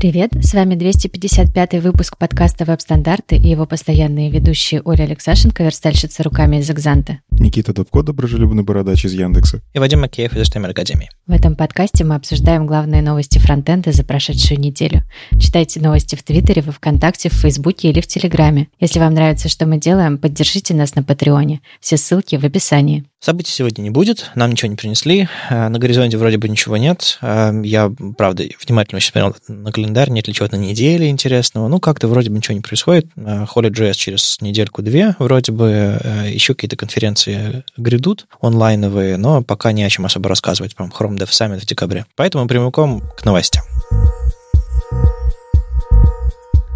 Привет, с вами 255 выпуск подкаста «Веб-стандарты» и его постоянные ведущие Оля Алексашенко, верстальщица руками из «Экзанта». Никита Дубко, доброжелюбный бородач из Яндекса. И Вадим Макеев из HTML Академии. В этом подкасте мы обсуждаем главные новости фронтенда за прошедшую неделю. Читайте новости в Твиттере, во Вконтакте, в Фейсбуке или в Телеграме. Если вам нравится, что мы делаем, поддержите нас на Патреоне. Все ссылки в описании. Событий сегодня не будет, нам ничего не принесли, э, на горизонте вроде бы ничего нет. Э, я, правда, внимательно очень смотрел на календарь, нет ли чего-то на неделе интересного. Ну, как-то вроде бы ничего не происходит. Э, Holy.js через недельку-две вроде бы, еще какие-то конференции грядут онлайновые, но пока не о чем особо рассказывать. Прям Chrome Dev Summit в декабре. Поэтому прямиком к новостям.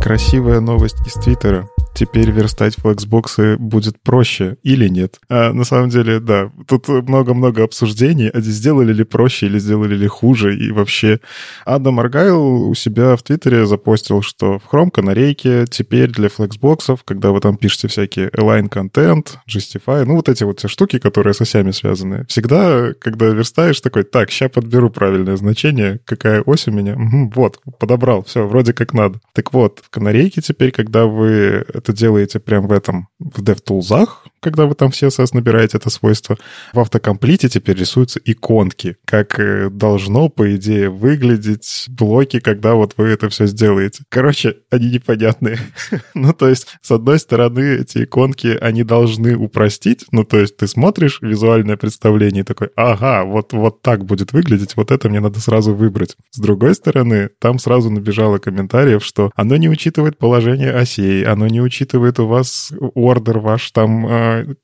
Красивая новость из Твиттера теперь верстать флексбоксы будет проще или нет. А на самом деле, да, тут много-много обсуждений, а сделали ли проще или сделали ли хуже, и вообще Адам Аргайл у себя в Твиттере запостил, что в Chrome канарейке теперь для флексбоксов, когда вы там пишете всякие align контент, justify, ну вот эти вот все штуки, которые с осями связаны, всегда, когда верстаешь, такой, так, сейчас подберу правильное значение, какая ось у меня, угу, вот, подобрал, все, вроде как надо. Так вот, в канарейке теперь, когда вы это делаете прямо в этом, в DevTools, когда вы там в CSS набираете это свойство, в автокомплите теперь рисуются иконки, как э, должно, по идее, выглядеть блоки, когда вот вы это все сделаете. Короче, они непонятные. ну, то есть, с одной стороны, эти иконки, они должны упростить, ну, то есть, ты смотришь визуальное представление и такой, ага, вот, вот так будет выглядеть, вот это мне надо сразу выбрать. С другой стороны, там сразу набежало комментариев, что оно не учитывает положение осей, оно не учитывает учитывает у вас ордер ваш, там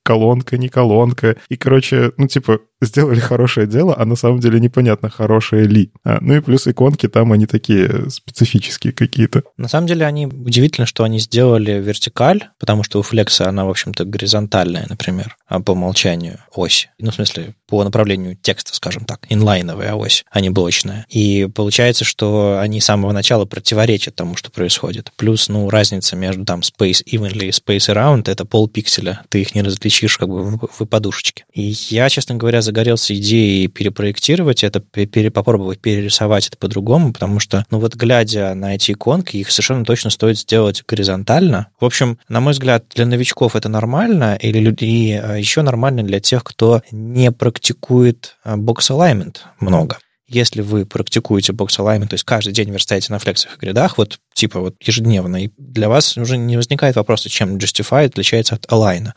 колонка, не колонка. И, короче, ну, типа, сделали хорошее дело, а на самом деле непонятно, хорошее ли. А, ну и плюс иконки там, они такие специфические какие-то. На самом деле, они удивительно, что они сделали вертикаль, потому что у Flex она, в общем-то, горизонтальная, например, а по умолчанию ось. Ну, в смысле, по направлению текста, скажем так, инлайновая ось, а не блочная. И получается, что они с самого начала противоречат тому, что происходит. Плюс, ну, разница между там space evenly и space around — это полпикселя. Ты их не различишь как бы в, в подушечке. И я, честно говоря, загорелся идеей перепроектировать это, пере, попробовать перерисовать это по-другому, потому что, ну вот глядя на эти иконки, их совершенно точно стоит сделать горизонтально. В общем, на мой взгляд, для новичков это нормально, или людей а, еще нормально для тех, кто не практикует а, alignment много если вы практикуете бокс alignment, то есть каждый день верстаете на флексах и гридах, вот типа вот ежедневно, и для вас уже не возникает вопроса, чем Justify отличается от Align.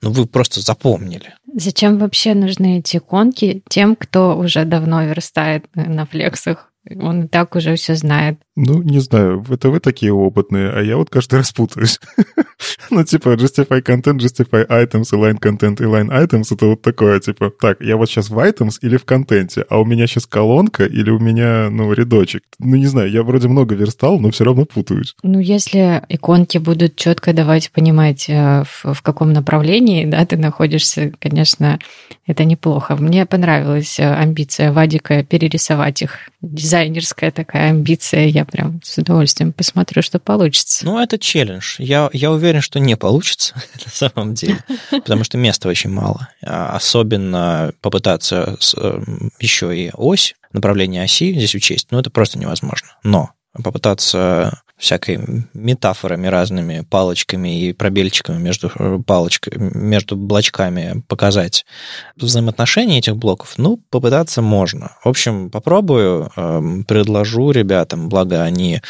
Но вы просто запомнили. Зачем вообще нужны эти иконки тем, кто уже давно верстает на флексах? Он и так уже все знает. Ну, не знаю, это вы такие опытные, а я вот каждый раз путаюсь. ну, типа, justify content, justify items, align content, align items, это вот такое, типа, так, я вот сейчас в items или в контенте, а у меня сейчас колонка или у меня, ну, рядочек. Ну, не знаю, я вроде много верстал, но все равно путаюсь. Ну, если иконки будут четко давать понимать, э, в, в каком направлении, да, ты находишься, конечно, это неплохо. Мне понравилась э, амбиция Вадика перерисовать их. Дизайнерская такая амбиция. Я прям с удовольствием посмотрю, что получится. Ну, это челлендж. Я, я уверен, что не получится на самом деле, потому что места очень мало. А особенно попытаться эм, еще и ось, направление оси здесь учесть, ну, это просто невозможно. Но попытаться всякой метафорами разными, палочками и пробельчиками между э, палочками, между блочками показать взаимоотношения этих блоков, ну, попытаться можно. В общем, попробую, эм, предложу ребятам, благо они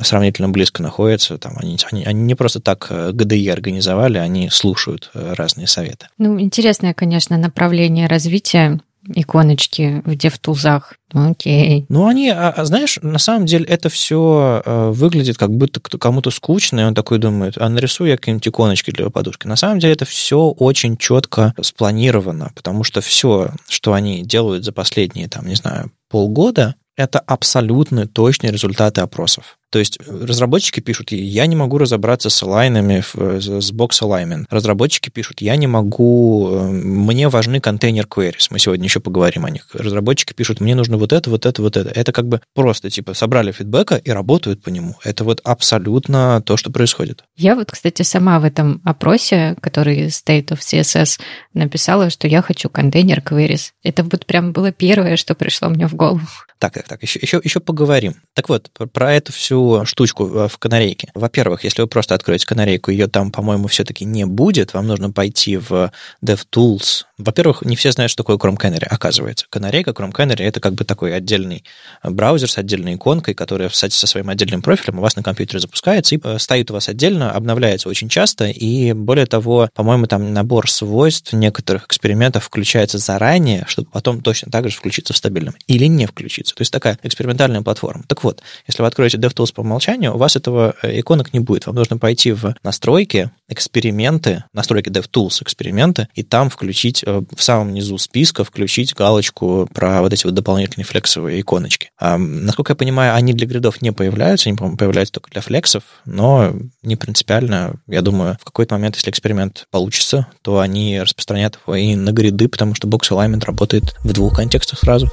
сравнительно близко находятся, там, они, они, они не просто так ГДИ э, организовали, они слушают э, разные советы. Ну, интересное, конечно, направление развития иконочки в DevTools. Окей. Ну, они, а, а, знаешь, на самом деле это все э, выглядит как будто кому-то скучно, и он такой думает, а нарисую я какие-нибудь иконочки для подушки. На самом деле это все очень четко спланировано, потому что все, что они делают за последние, там, не знаю, полгода, это абсолютно точные результаты опросов. То есть э, разработчики пишут, я не могу разобраться с алайнами, э, с бокс alignment. Разработчики пишут, я не могу, э, мне важны контейнер queries. Мы сегодня еще поговорим о них. Разработчики пишут, мне нужно вот это, вот это, вот это. Это как бы просто типа собрали фидбэка и работают по нему. Это вот абсолютно то, что происходит. Я вот, кстати, сама в этом опросе, который State of CSS, написала, что я хочу контейнер queries. Это вот прям было первое, что пришло мне в голову. Так, так, так, еще, еще, еще поговорим. Так вот, про эту всю про штучку в канарейке. Во-первых, если вы просто откроете канарейку, ее там, по-моему, все-таки не будет. Вам нужно пойти в DevTools. Во-первых, не все знают, что такое Chrome Canary, оказывается. Канарейка, Chrome Canary — это как бы такой отдельный браузер с отдельной иконкой, которая, кстати, со своим отдельным профилем у вас на компьютере запускается и э, стоит у вас отдельно, обновляется очень часто, и более того, по-моему, там набор свойств некоторых экспериментов включается заранее, чтобы потом точно так же включиться в стабильном или не включиться. То есть такая экспериментальная платформа. Так вот, если вы откроете DevTools по умолчанию, у вас этого э, иконок не будет. Вам нужно пойти в настройки, эксперименты, настройки DevTools, эксперименты, и там включить э, в самом низу списка, включить галочку про вот эти вот дополнительные флексовые иконочки. А, насколько я понимаю, они для гридов не появляются, они, по-моему, появляются только для флексов, но не принципиально. Я думаю, в какой-то момент, если эксперимент получится, то они распространят его и на гриды, потому что Box Alignment работает в двух контекстах сразу.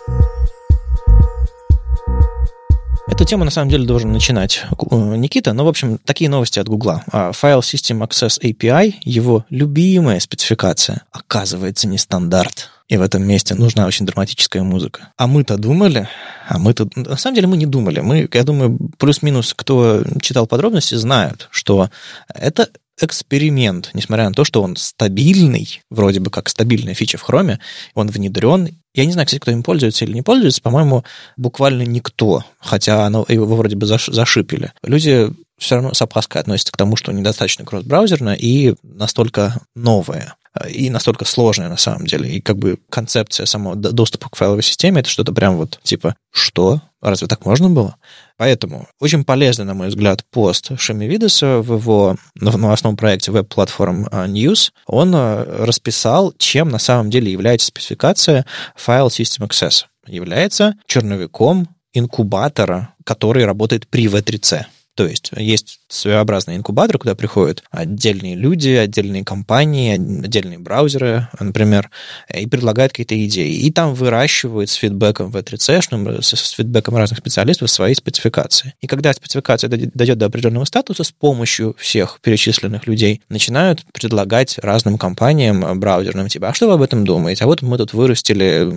Эту тему, на самом деле, должен начинать э, Никита. Но, в общем, такие новости от Гугла. File System Access API, его любимая спецификация, оказывается не стандарт. И в этом месте нужна очень драматическая музыка. А мы-то думали, а мы-то... На самом деле мы не думали. Мы, я думаю, плюс-минус, кто читал подробности, знают, что это эксперимент, несмотря на то, что он стабильный, вроде бы как стабильная фича в Chrome, он внедрен. Я не знаю, кстати, кто им пользуется или не пользуется, по-моему, буквально никто, хотя оно, его вроде бы зашипили. Люди все равно с опаской относятся к тому, что недостаточно кросс-браузерно и настолько новое и настолько сложная на самом деле. И как бы концепция самого доступа к файловой системе это что-то прям вот типа «что? Разве так можно было?» Поэтому очень полезный, на мой взгляд, пост Шами Видеса в его новостном проекте веб-платформ а, News. Он а, расписал, чем на самом деле является спецификация файл System Access. Является черновиком инкубатора, который работает при V3C. То есть есть своеобразный инкубатор, куда приходят отдельные люди, отдельные компании, отдельные браузеры, например, и предлагают какие-то идеи. И там выращивают с фидбэком V3C, с, с фидбэком разных специалистов свои спецификации. И когда спецификация дойдет до определенного статуса, с помощью всех перечисленных людей начинают предлагать разным компаниям браузерным, типа, а что вы об этом думаете? А вот мы тут вырастили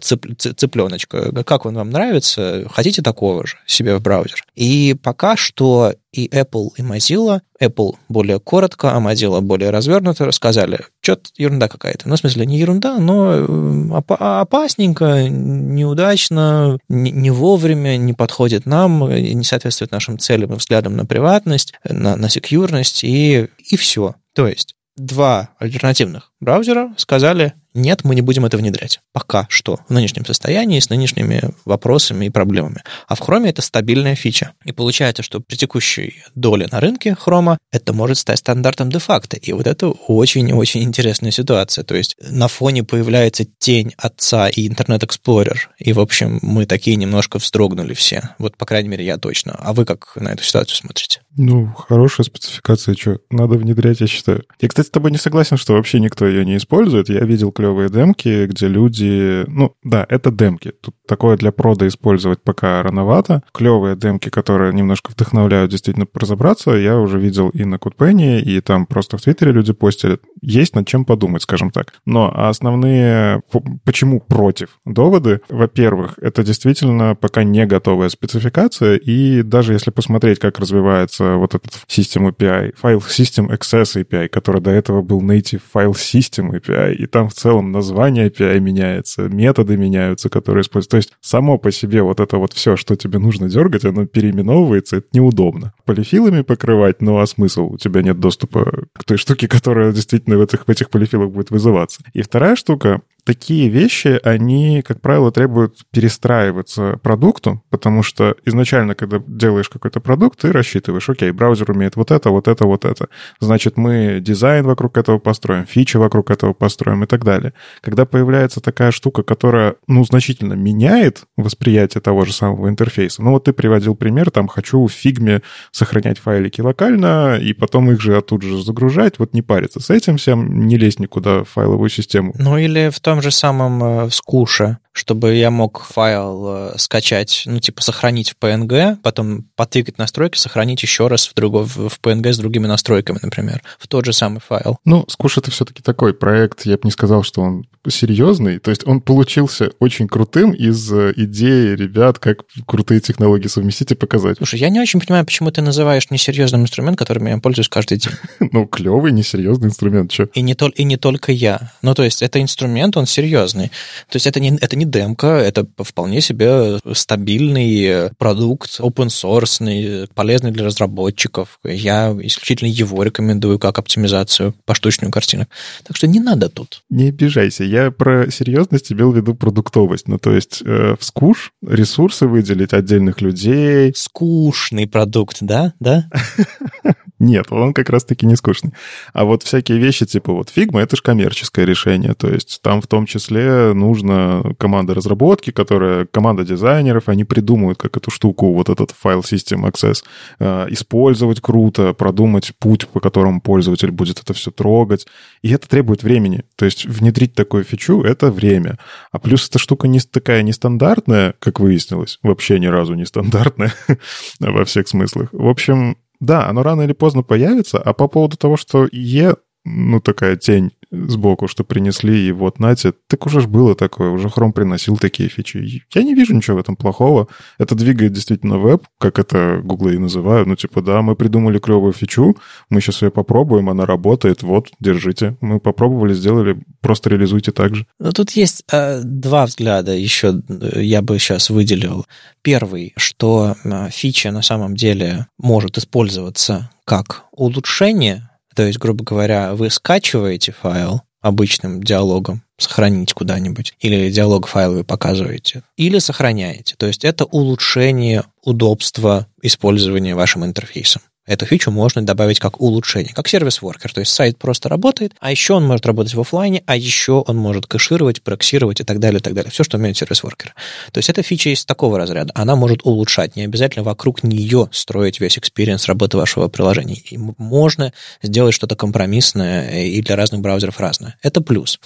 цып, цыпленочка. Как он вам нравится? Хотите такого же себе в браузер? И пока что и Apple, и Mozilla, Apple более коротко, а Mozilla более развернуто рассказали, что-то ерунда какая-то. Ну, в смысле, не ерунда, но э, опасненько, неудачно, не вовремя, не подходит нам, не соответствует нашим целям и взглядам на приватность, на, на секьюрность, и, и все. То есть два альтернативных браузера сказали, нет, мы не будем это внедрять. Пока что, в нынешнем состоянии, с нынешними вопросами и проблемами. А в Chrome это стабильная фича. И получается, что при текущей доле на рынке Chrome это может стать стандартом де-факто. И вот это очень-очень интересная ситуация. То есть на фоне появляется тень отца и Internet Explorer. И, в общем, мы такие немножко вздрогнули все. Вот, по крайней мере, я точно. А вы как на эту ситуацию смотрите? Ну, хорошая спецификация, что надо внедрять, я считаю. Я, кстати, с тобой не согласен, что вообще никто ее не использует. Я видел клевые демки, где люди... Ну, да, это демки. Тут такое для прода использовать пока рановато. Клевые демки, которые немножко вдохновляют действительно разобраться, я уже видел и на CodePenny, и там просто в Твиттере люди постили. Есть над чем подумать, скажем так. Но основные... Почему против доводы? Во-первых, это действительно пока не готовая спецификация, и даже если посмотреть, как развивается вот этот System API, файл System Access API, который до этого был Native File System API, и там в целом название API меняется, методы меняются, которые используются. То есть само по себе вот это вот все, что тебе нужно дергать, оно переименовывается, это неудобно. Полифилами покрывать, ну а смысл? У тебя нет доступа к той штуке, которая действительно в этих, в этих полифилах будет вызываться. И вторая штука, такие вещи, они, как правило, требуют перестраиваться продукту, потому что изначально, когда делаешь какой-то продукт, ты рассчитываешь, окей, браузер умеет вот это, вот это, вот это. Значит, мы дизайн вокруг этого построим, фичи вокруг этого построим и так далее. Когда появляется такая штука, которая, ну, значительно меняет восприятие того же самого интерфейса, ну, вот ты приводил пример, там, хочу в фигме сохранять файлики локально, и потом их же оттуда же загружать, вот не париться с этим всем, не лезть никуда в файловую систему. Ну, или в том том же самом э, скуше, чтобы я мог файл э, скачать, ну, типа, сохранить в PNG, потом потыкать настройки, сохранить еще раз в, другой, в PNG с другими настройками, например, в тот же самый файл. Ну, скуш это все-таки такой проект, я бы не сказал, что он серьезный, то есть он получился очень крутым из э, идеи ребят, как крутые технологии совместить и показать. Слушай, я не очень понимаю, почему ты называешь несерьезным инструмент, которым я пользуюсь каждый день. Ну, клевый, несерьезный инструмент, что? И не, тол- и не только я. Ну, то есть это инструмент, он серьезный. То есть это не, это не демка, это вполне себе стабильный продукт, open source, полезный для разработчиков. Я исключительно его рекомендую как оптимизацию поштучную картинок. Так что не надо тут. Не обижайся. Я про серьезность имел в виду продуктовость. Ну, то есть э, в скуш ресурсы выделить отдельных людей. Скучный продукт, да? Да? Нет, он как раз-таки не скучный. А вот всякие вещи типа вот Figma — это же коммерческое решение. То есть там в том числе нужна команда разработки, которая, команда дизайнеров, они придумают, как эту штуку, вот этот файл System Access, э, использовать круто, продумать путь, по которому пользователь будет это все трогать. И это требует времени. То есть внедрить такую фичу — это время. А плюс эта штука не такая нестандартная, как выяснилось, вообще ни разу не стандартная во всех смыслах. В общем, да, оно рано или поздно появится, а по поводу того, что Е, ну, такая тень сбоку, что принесли, и вот, нате, так уже ж было такое, уже Chrome приносил такие фичи. Я не вижу ничего в этом плохого. Это двигает действительно веб, как это Google и называют. Ну, типа, да, мы придумали клевую фичу, мы сейчас ее попробуем, она работает, вот, держите. Мы попробовали, сделали, просто реализуйте так же. Ну, тут есть э, два взгляда еще э, я бы сейчас выделил. Первый, что э, фича на самом деле может использоваться как улучшение то есть, грубо говоря, вы скачиваете файл обычным диалогом, сохранить куда-нибудь, или диалог файл вы показываете, или сохраняете. То есть это улучшение удобства использования вашим интерфейсом. Эту фичу можно добавить как улучшение, как service worker. То есть сайт просто работает, а еще он может работать в офлайне, а еще он может кэшировать, проксировать и так далее, и так далее. Все, что умеет service worker. То есть эта фича из такого разряда. Она может улучшать, не обязательно вокруг нее строить весь experience работы вашего приложения. И можно сделать что-то компромиссное и для разных браузеров разное. Это плюс.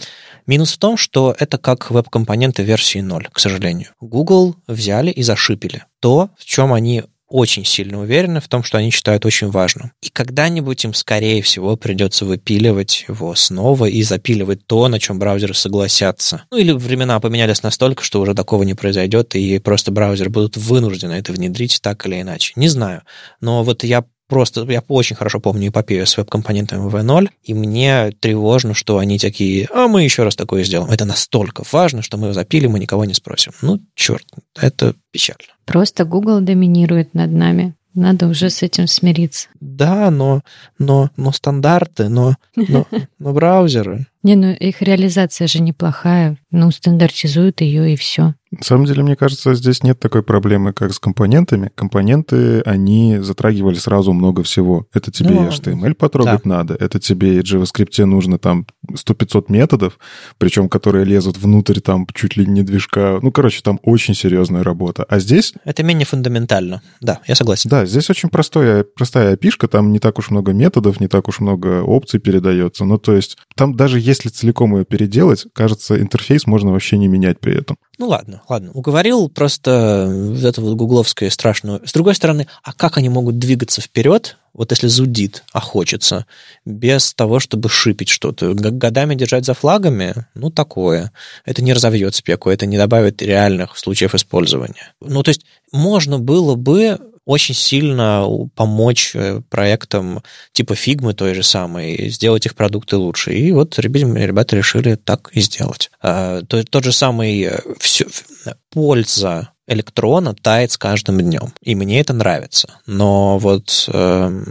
Минус в том, что это как веб-компоненты версии 0, к сожалению. Google взяли и зашипили то, в чем они очень сильно уверены в том, что они считают очень важным. И когда-нибудь им, скорее всего, придется выпиливать его снова и запиливать то, на чем браузеры согласятся. Ну или времена поменялись настолько, что уже такого не произойдет, и просто браузеры будут вынуждены это внедрить так или иначе. Не знаю. Но вот я просто, я очень хорошо помню эпопею с веб-компонентами V0, и мне тревожно, что они такие, а мы еще раз такое сделаем. Это настолько важно, что мы запилим, мы никого не спросим. Ну, черт, это печально. Просто Google доминирует над нами. Надо уже с этим смириться. Да, но, но, но стандарты, но, но, но браузеры. Не, ну их реализация же неплохая. Ну, стандартизуют ее и все. На самом деле, мне кажется, здесь нет такой проблемы, как с компонентами. Компоненты, они затрагивали сразу много всего. Это тебе ну, и HTML потрогать да. надо, это тебе и JavaScript нужно там 100-500 методов, причем которые лезут внутрь там чуть ли не движка. Ну, короче, там очень серьезная работа. А здесь... Это менее фундаментально. Да, я согласен. Да, здесь очень простая, простая опишка, там не так уж много методов, не так уж много опций передается. Ну, то есть там даже если целиком ее переделать, кажется, интерфейс можно вообще не менять при этом. Ну ладно, ладно. Уговорил просто это вот гугловское страшное. С другой стороны, а как они могут двигаться вперед, вот если зудит, а хочется, без того, чтобы шипить что-то? Годами держать за флагами? Ну, такое. Это не разовьет спеку, это не добавит реальных случаев использования. Ну, то есть можно было бы очень сильно помочь э, проектам типа фигмы той же самой, сделать их продукты лучше. И вот ребята решили так и сделать. А, тот же самый э, все, польза электрона тает с каждым днем. И мне это нравится. Но вот э,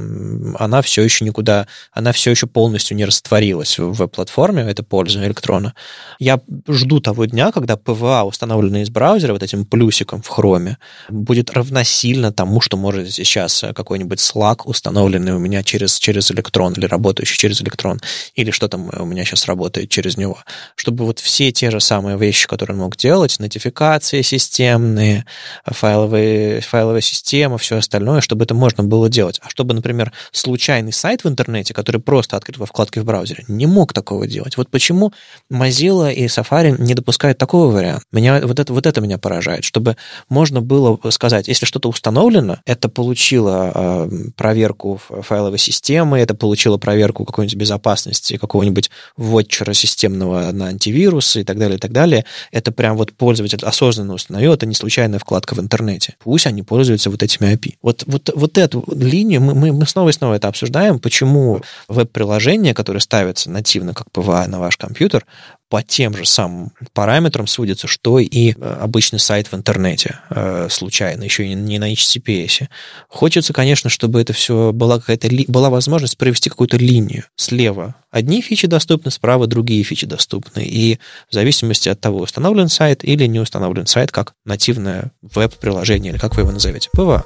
она все еще никуда, она все еще полностью не растворилась в веб-платформе, это польза электрона. Я жду того дня, когда PVA, установленный из браузера, вот этим плюсиком в хроме, будет равносильно тому, что может сейчас какой-нибудь Slack, установленный у меня через, через электрон или работающий через электрон, или что там у меня сейчас работает через него. Чтобы вот все те же самые вещи, которые он мог делать, нотификации системные, данные, файловые, файловая система, все остальное, чтобы это можно было делать. А чтобы, например, случайный сайт в интернете, который просто открыт во вкладке в браузере, не мог такого делать. Вот почему Mozilla и Safari не допускают такого варианта. Меня, вот, это, вот это меня поражает, чтобы можно было сказать, если что-то установлено, это получило э, проверку файловой системы, это получило проверку какой-нибудь безопасности, какого-нибудь watcher а системного на антивирусы и так далее, и так далее. Это прям вот пользователь осознанно установил, это не случайная вкладка в интернете. Пусть они пользуются вот этими API. Вот, вот, вот эту линию мы, мы, мы снова и снова это обсуждаем, почему веб-приложение, которое ставится нативно как PWA на ваш компьютер, по тем же самым параметрам судится, что и э, обычный сайт в интернете э, случайно, еще и не на HTTPS. Хочется, конечно, чтобы это все была какая-то была возможность провести какую-то линию слева. Одни фичи доступны, справа другие фичи доступны. И в зависимости от того, установлен сайт или не установлен сайт, как нативное веб-приложение, или как вы его назовете, PWA.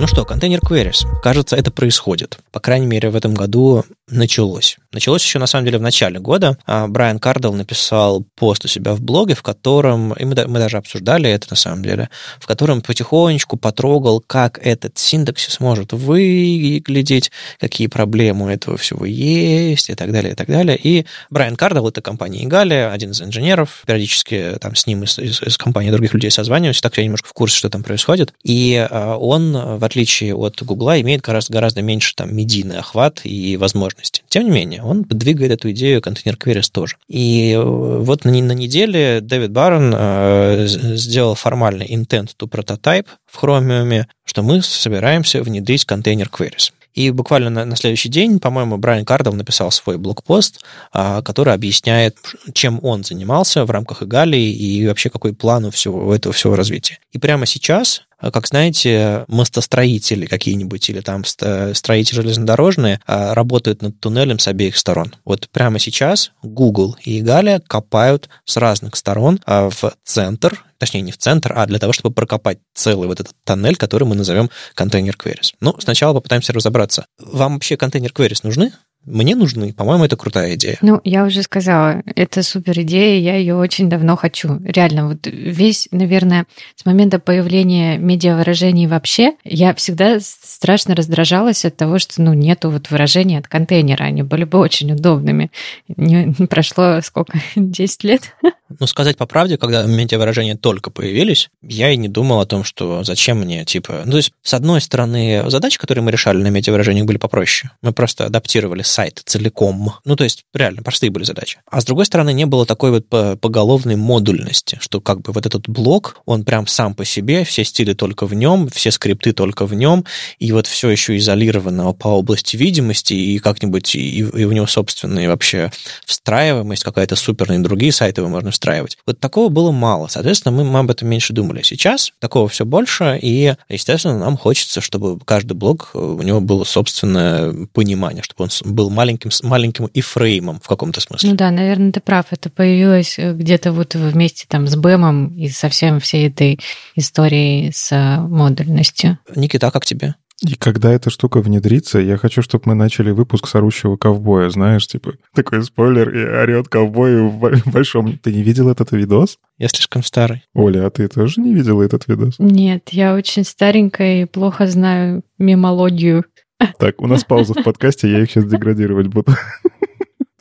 Ну что, container queries. Кажется, это происходит. По крайней мере, в этом году началось. Началось еще, на самом деле, в начале года. А, Брайан Кардел написал пост у себя в блоге, в котором, и мы, мы даже обсуждали это, на самом деле, в котором потихонечку потрогал, как этот синтаксис может выглядеть, какие проблемы у этого всего есть, и так далее, и так далее. И Брайан Кардел, это компания Игали, один из инженеров, периодически там с ним из, из, из компании других людей созваниваюсь, так я немножко в курсе, что там происходит. И а, он, в отличие от Гугла, имеет гораздо, гораздо меньше там медийный охват и возможности. Тем не менее, он двигает эту идею контейнер queries тоже. И э, вот на, на неделе Дэвид Барон э, сделал формальный intent to prototype в Chromium, что мы собираемся внедрить контейнер queries. И буквально на, на следующий день, по-моему, Брайан Кардов написал свой блокпост, а, который объясняет, чем он занимался в рамках Игалии и вообще какой план у всего этого всего развития. И прямо сейчас как знаете, мостостроители какие-нибудь или там строители железнодорожные а, работают над туннелем с обеих сторон. Вот прямо сейчас Google и Галя копают с разных сторон а, в центр, точнее не в центр, а для того, чтобы прокопать целый вот этот тоннель, который мы назовем контейнер queries. Ну, сначала попытаемся разобраться. Вам вообще контейнер queries нужны? Мне нужны. По-моему, это крутая идея. Ну, я уже сказала, это супер идея, я ее очень давно хочу. Реально, вот весь, наверное, с момента появления медиавыражений вообще, я всегда страшно раздражалась от того, что, ну, нету вот выражений от контейнера. Они были бы очень удобными. Не, прошло сколько? 10 лет? Ну, сказать по правде, когда медиавыражения только появились, я и не думал о том, что зачем мне, типа... Ну, то есть, с одной стороны, задачи, которые мы решали на медиавыражениях, были попроще. Мы просто адаптировали сайт целиком. Ну, то есть, реально, простые были задачи. А с другой стороны, не было такой вот поголовной модульности, что как бы вот этот блок, он прям сам по себе, все стили только в нем, все скрипты только в нем, и вот все еще изолировано по области видимости, и как-нибудь, и, и у него собственная вообще встраиваемость какая-то суперная, и другие сайты его можно встраивать. Вот такого было мало. Соответственно, мы, мы об этом меньше думали. Сейчас такого все больше, и, естественно, нам хочется, чтобы каждый блок, у него было собственное понимание, чтобы он был маленьким, маленьким и фреймом в каком-то смысле. Ну да, наверное, ты прав. Это появилось э, где-то вот вместе там с Бэмом и совсем всей этой историей с э, модульностью. Никита, а как тебе? И когда эта штука внедрится, я хочу, чтобы мы начали выпуск с орущего ковбоя, знаешь, типа такой спойлер, и орет ковбой в большом... Ты не видел этот видос? Я слишком старый. Оля, а ты тоже не видела этот видос? Нет, я очень старенькая и плохо знаю мемологию. Так, у нас пауза в подкасте, я их сейчас деградировать буду.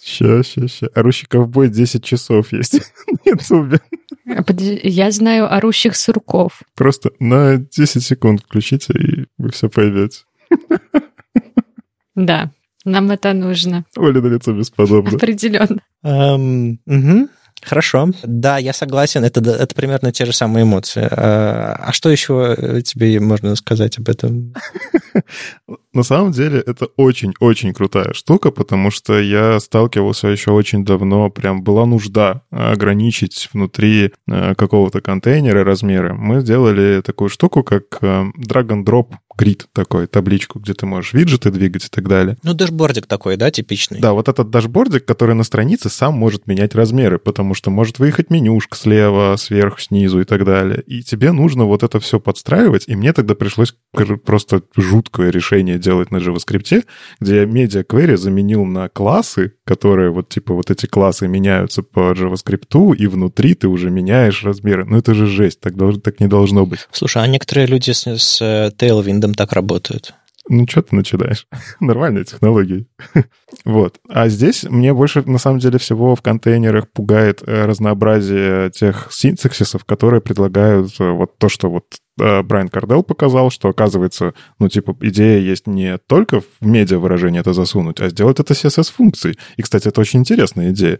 Ща, ща, ща. Орущий ковбой 10 часов есть на ютубе. Я знаю орущих сурков. Просто на 10 секунд включите, и вы все поймете. Да, нам это нужно. Оля на лицо бесподобно. Определенно. Um, угу. Хорошо. Да, я согласен. Это, это примерно те же самые эмоции. А, а что еще тебе можно сказать об этом? На самом деле это очень-очень крутая штука, потому что я сталкивался еще очень давно, прям была нужда ограничить внутри э, какого-то контейнера размеры. Мы сделали такую штуку, как э, drag and drop grid такой, табличку, где ты можешь виджеты двигать и так далее. Ну, дашбордик такой, да, типичный? Да, вот этот дашбордик, который на странице сам может менять размеры, потому что может выехать менюшка слева, сверху, снизу и так далее. И тебе нужно вот это все подстраивать, и мне тогда пришлось просто жуткое решение умею делать на JavaScript, где я media query заменил на классы, которые вот типа вот эти классы меняются по JavaScript, и внутри ты уже меняешь размеры. Ну это же жесть, так, должно, так не должно быть. Слушай, а некоторые люди с, с э, Tailwind так работают. Ну, что ты начинаешь? Нормальные технологии. вот. А здесь мне больше, на самом деле, всего в контейнерах пугает э, разнообразие тех синтаксисов, которые предлагают э, вот то, что вот Брайан Кардел показал, что, оказывается, ну, типа, идея есть не только в медиа выражение это засунуть, а сделать это CSS-функцией. И, кстати, это очень интересная идея.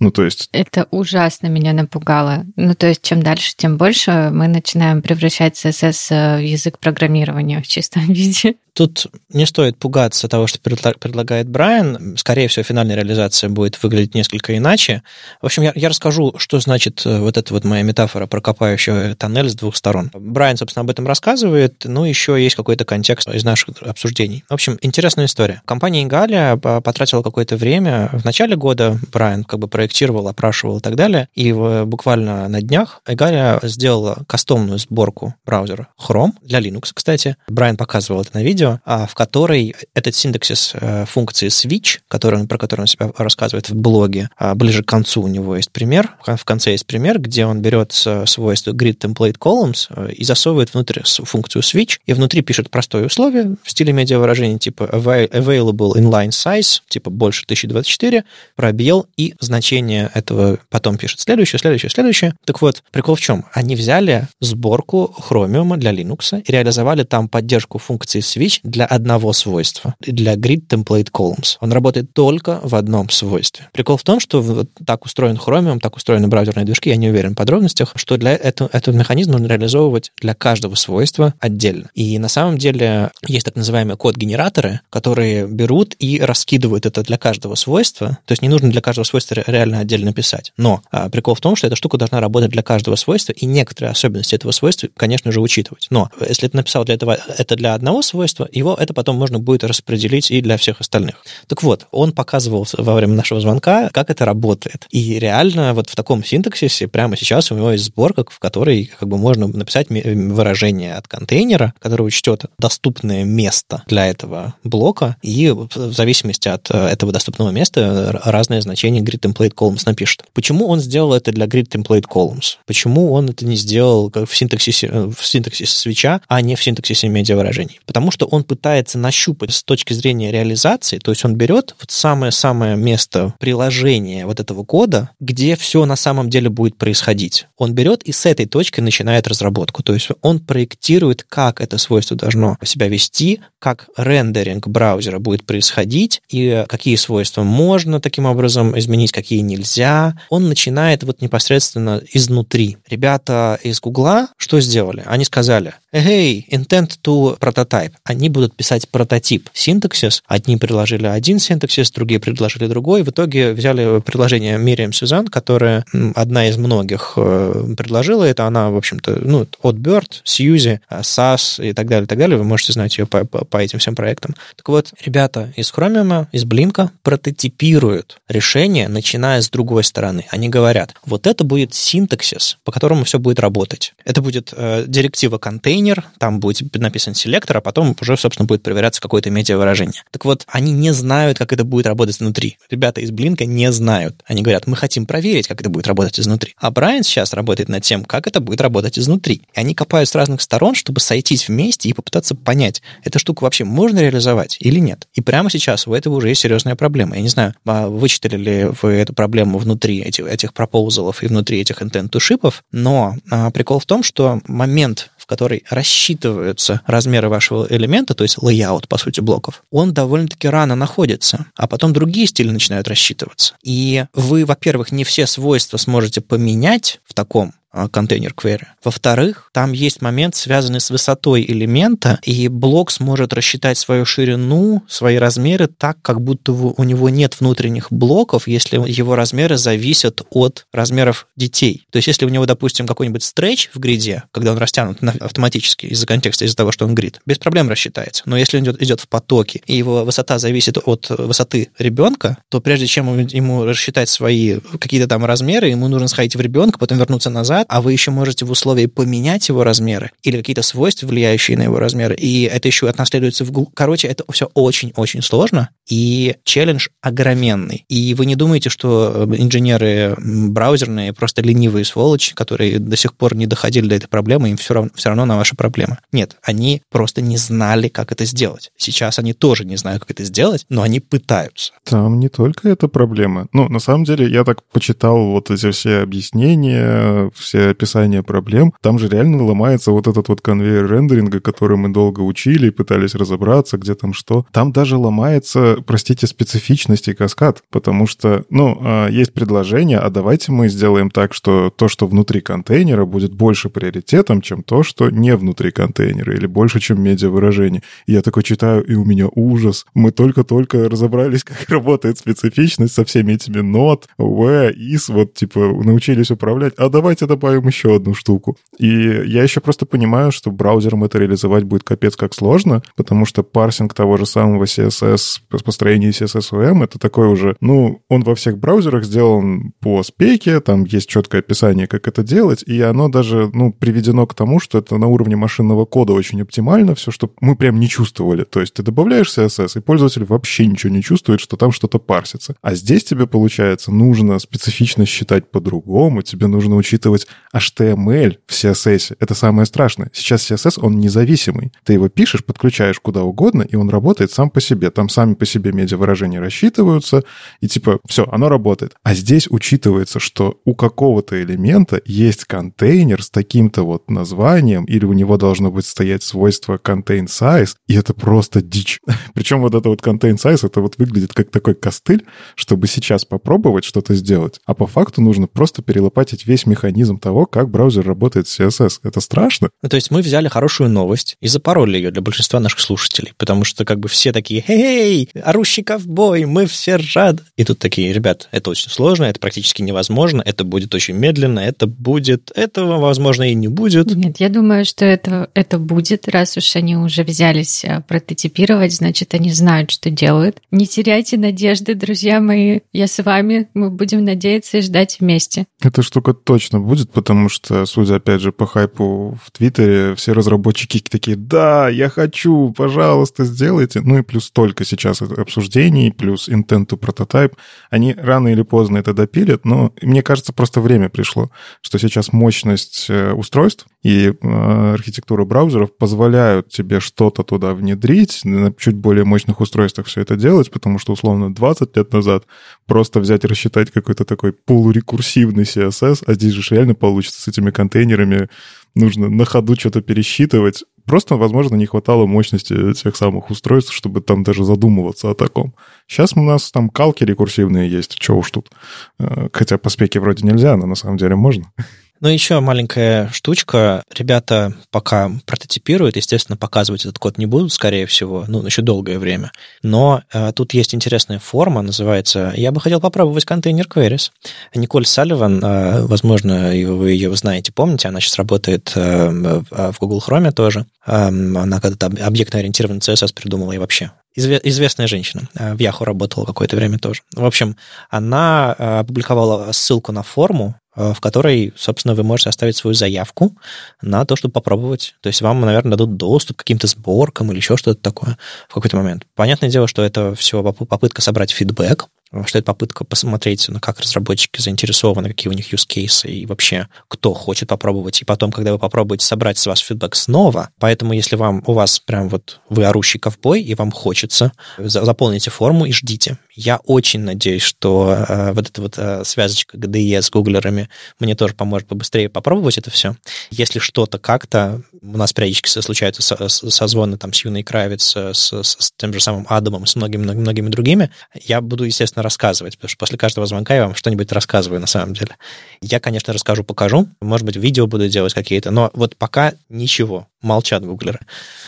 Ну, то есть... Это ужасно меня напугало. Ну, то есть, чем дальше, тем больше мы начинаем превращать CSS в язык программирования в чистом виде. Тут не стоит пугаться того, что предлагает Брайан. Скорее всего, финальная реализация будет выглядеть несколько иначе. В общем, я, я расскажу, что значит э, вот эта вот моя метафора про копающего тоннель с двух сторон. Брайан, собственно, об этом рассказывает, ну, еще есть какой-то контекст из наших обсуждений. В общем, интересная история. Компания Игалия потратила какое-то время. В начале года Брайан как бы проектировал, опрашивал и так далее. И буквально на днях Игалия сделала кастомную сборку браузера Chrome для Linux, кстати. Брайан показывал это на видео а, в которой этот синтаксис э, функции switch, который, про который он себя рассказывает в блоге, а, ближе к концу у него есть пример, в конце есть пример, где он берет свойство grid template columns э, и засовывает внутрь функцию switch, и внутри пишет простое условие в стиле медиавыражения типа available inline size, типа больше 1024, пробел и значение этого потом пишет следующее, следующее, следующее. Так вот, прикол в чем? Они взяли сборку Chromium для Linux и реализовали там поддержку функции switch для одного свойства, для grid template columns. Он работает только в одном свойстве. Прикол в том, что вот так устроен Chromium, так устроены браузерные движки, я не уверен в подробностях, что для этого, этот механизм нужно реализовывать для каждого свойства отдельно. И на самом деле есть так называемые код-генераторы, которые берут и раскидывают это для каждого свойства. То есть не нужно для каждого свойства реально отдельно писать. Но а, прикол в том, что эта штука должна работать для каждого свойства, и некоторые особенности этого свойства, конечно же, учитывать. Но если ты написал для этого это для одного свойства, его это потом можно будет распределить и для всех остальных. Так вот, он показывал во время нашего звонка, как это работает. И реально вот в таком синтаксисе прямо сейчас у него есть сборка, в которой как бы можно написать выражение от контейнера, который учтет доступное место для этого блока, и в зависимости от э, этого доступного места разные значения grid template columns напишет. Почему он сделал это для grid template columns? Почему он это не сделал в синтаксисе, э, в синтаксисе свеча, а не в синтаксисе медиавыражений? Потому что он пытается нащупать с точки зрения реализации, то есть он берет вот самое-самое место приложения вот этого кода, где все на самом деле будет происходить. Он берет и с этой точки начинает разработку. То есть он проектирует, как это свойство должно себя вести, как рендеринг браузера будет происходить, и какие свойства можно таким образом изменить, какие нельзя. Он начинает вот непосредственно изнутри. Ребята из Гугла что сделали? Они сказали, hey, intent to prototype. Они будут писать прототип синтаксис. Одни предложили один синтаксис, другие предложили другой. В итоге взяли предложение Мириам Сюзан, которая одна из многих э, предложила это. Она, в общем-то, ну, от Bird, Сьюзи, SAS и так далее, и так далее. Вы можете знать ее по, по, по этим всем проектам. Так вот, ребята из Chromium, из Blink прототипируют решение, начиная с другой стороны. Они говорят, вот это будет синтаксис, по которому все будет работать. Это будет э, директива контейнер, там будет написан селектор, а потом уже, собственно, будет проверяться какое-то медиавыражение. Так вот, они не знают, как это будет работать внутри. Ребята из Блинка не знают. Они говорят, мы хотим проверить, как это будет работать изнутри. А Брайан сейчас работает над тем, как это будет работать изнутри. И они копают с разных сторон, чтобы сойтись вместе и попытаться понять, эта штука вообще можно реализовать или нет. И прямо сейчас у этого уже есть серьезная проблема. Я не знаю, а вычитали ли вы эту проблему внутри этих, этих пропозалов и внутри этих intent шипов, но а, прикол в том, что момент, в который рассчитываются размеры вашего элемента, то есть layout, по сути, блоков, он довольно-таки рано находится, а потом другие стили начинают рассчитываться. И вы, во-первых, не все свойства сможете поменять в таком контейнер query. Во-вторых, там есть момент, связанный с высотой элемента, и блок сможет рассчитать свою ширину, свои размеры так, как будто у него нет внутренних блоков, если его размеры зависят от размеров детей. То есть, если у него, допустим, какой-нибудь стретч в гриде, когда он растянут автоматически из-за контекста, из-за того, что он грид, без проблем рассчитается. Но если он идет в потоке, и его высота зависит от высоты ребенка, то прежде чем ему рассчитать свои какие-то там размеры, ему нужно сходить в ребенка, потом вернуться назад, лежат, а вы еще можете в условии поменять его размеры или какие-то свойства, влияющие на его размеры, и это еще отнаследуется в Google. Короче, это все очень-очень сложно, и челлендж огроменный. И вы не думаете, что э, инженеры браузерные просто ленивые сволочи, которые до сих пор не доходили до этой проблемы, им все равно, все равно на ваши проблемы. Нет, они просто не знали, как это сделать. Сейчас они тоже не знают, как это сделать, но они пытаются. Там не только эта проблема. Ну, на самом деле, я так почитал вот эти все объяснения, все описания проблем. Там же реально ломается вот этот вот конвейер рендеринга, который мы долго учили и пытались разобраться, где там что. Там даже ломается, простите, специфичность и каскад, потому что, ну, а, есть предложение, а давайте мы сделаем так, что то, что внутри контейнера, будет больше приоритетом, чем то, что не внутри контейнера, или больше, чем медиавыражение. И я такой читаю, и у меня ужас. Мы только-только разобрались, как работает специфичность со всеми этими not, where, is, вот, типа, научились управлять, а давайте добавим еще одну штуку. И я еще просто понимаю, что браузером это реализовать будет капец как сложно, потому что парсинг того же самого CSS, построение CSS-OM, это такой уже, ну, он во всех браузерах сделан по спеке, там есть четкое описание, как это делать, и оно даже, ну, приведено к тому, что это на уровне машинного кода очень оптимально, все, что мы прям не чувствовали. То есть ты добавляешь CSS, и пользователь вообще ничего не чувствует, что там что-то парсится. А здесь тебе, получается, нужно специфично считать по-другому, тебе нужно учитывать HTML в CSS. Это самое страшное. Сейчас CSS, он независимый. Ты его пишешь, подключаешь куда угодно, и он работает сам по себе. Там сами по себе медиавыражения рассчитываются, и типа, все, оно работает. А здесь учитывается, что у какого-то элемента есть контейнер с таким-то вот названием, или у него должно быть стоять свойство contain size, и это просто дичь. Причем вот это вот contain size, это вот выглядит как такой костыль, чтобы сейчас попробовать что-то сделать. А по факту нужно просто перелопатить весь механизм того, как браузер работает с CSS. Это страшно. Ну, то есть мы взяли хорошую новость и запороли ее для большинства наших слушателей, потому что как бы все такие, «Хей, орущий ковбой, мы все рады». И тут такие, ребят, это очень сложно, это практически невозможно, это будет очень медленно, это будет, этого, возможно, и не будет. Нет, я думаю, что это, это будет, раз уж они уже взялись э, прототипировать, значит, они знают, что делают. Не теряйте надежды, друзья мои, я с вами, мы будем надеяться и ждать вместе. Эта штука точно будет, потому что, судя, опять же, по хайпу в Твиттере, все разработчики такие, да, я хочу, пожалуйста, сделайте. Ну и плюс только сейчас обсуждений, плюс intent to prototype. Они рано или поздно это допилят, но мне кажется, просто время пришло, что сейчас мощность э, устройств и э, архитектура браузеров позволяют тебе что-то туда внедрить, на чуть более мощных устройствах все это делать, потому что, условно, 20 лет назад просто взять и рассчитать какой-то такой полурекурсивный CSS, а здесь же реально получится с этими контейнерами, нужно на ходу что-то пересчитывать. Просто, возможно, не хватало мощности тех самых устройств, чтобы там даже задумываться о таком. Сейчас у нас там калки рекурсивные есть, что уж тут. Э, хотя по спеке вроде нельзя, но на самом деле можно. Ну, еще маленькая штучка. Ребята пока прототипируют, естественно, показывать этот код не будут, скорее всего, ну, еще долгое время. Но э, тут есть интересная форма, называется «Я бы хотел попробовать контейнер queries». Николь Салливан, э, возможно, вы ее знаете, помните, она сейчас работает э, в Google Chrome тоже. Э, она когда-то объектно-ориентированный CSS придумала и вообще известная женщина. Э, в Яху работала какое-то время тоже. В общем, она э, опубликовала ссылку на форму, Э, в которой, собственно, вы можете оставить свою заявку на то, чтобы попробовать. То есть вам, наверное, дадут доступ к каким-то сборкам или еще что-то такое в какой-то момент. Понятное дело, что это все попытка собрать фидбэк, что это попытка посмотреть, на как разработчики заинтересованы, какие у них use cases и вообще кто хочет попробовать. И потом, когда вы попробуете собрать с вас фидбэк снова, поэтому если вам, у вас прям вот вы орущий ковбой, и вам хочется, заполните форму и ждите. Я очень надеюсь, что э, вот эта вот э, связочка GDE с гуглерами мне тоже поможет побыстрее попробовать это все. Если что-то как-то, у нас периодически случаются созвоны там с Юной Кравец, с, с, с тем же самым Адамом, с многими-многими другими, я буду, естественно, интересно рассказывать, потому что после каждого звонка я вам что-нибудь рассказываю на самом деле. Я, конечно, расскажу, покажу, может быть, видео буду делать какие-то, но вот пока ничего, молчат гуглеры.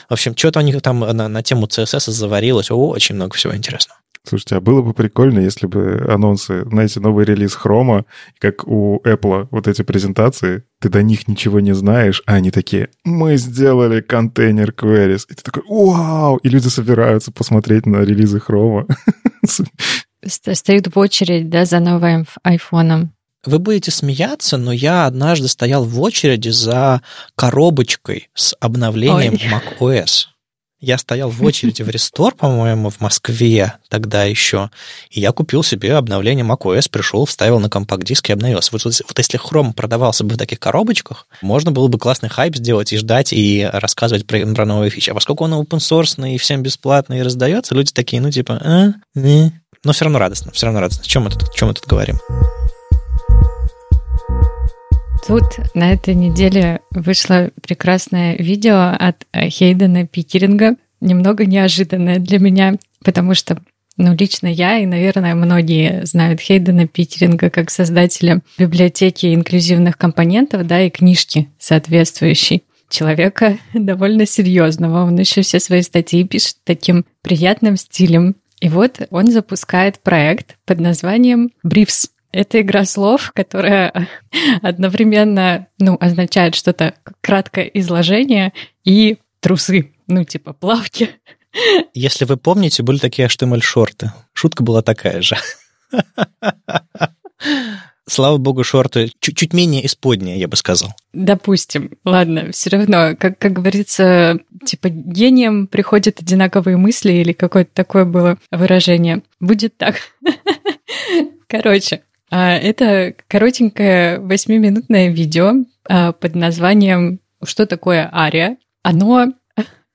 В общем, что-то у них там на, на тему CSS заварилось, О, очень много всего интересного. Слушайте, а было бы прикольно, если бы анонсы, знаете, новый релиз Хрома, как у Apple, вот эти презентации, ты до них ничего не знаешь, а они такие, мы сделали контейнер queries. И ты такой, вау! И люди собираются посмотреть на релизы Хрома. Стоят в очередь, да, за новым айфоном. Вы будете смеяться, но я однажды стоял в очереди за коробочкой с обновлением Ой. macOS. Я стоял в очереди в Рестор, по-моему, в Москве тогда еще, и я купил себе обновление macOS, пришел, вставил на компакт-диск и обновился. Вот, вот, вот если Chrome продавался бы в таких коробочках, можно было бы классный хайп сделать и ждать, и рассказывать про, про новые фичи. А поскольку он open source и всем бесплатно и раздается, люди такие, ну, типа, а, не. Но все равно радостно, все равно радостно. Чем мы тут, чем мы тут говорим? Тут на этой неделе вышло прекрасное видео от Хейдена Пикеринга, немного неожиданное для меня, потому что ну, лично я и, наверное, многие знают Хейдена Пикеринга как создателя библиотеки инклюзивных компонентов, да, и книжки соответствующей человека довольно серьезного. Он еще все свои статьи пишет таким приятным стилем. И вот он запускает проект под названием Briefs. Это игра слов, которая одновременно ну, означает что-то краткое изложение и трусы, ну типа плавки. Если вы помните, были такие HTML-шорты. Шутка была такая же. Слава богу, шорты чуть-чуть менее исподние, я бы сказал. Допустим. Ладно, все равно, как, как говорится, типа гением приходят одинаковые мысли или какое-то такое было выражение. Будет так. Короче, а, это коротенькое восьмиминутное видео а, под названием «Что такое ария?». Оно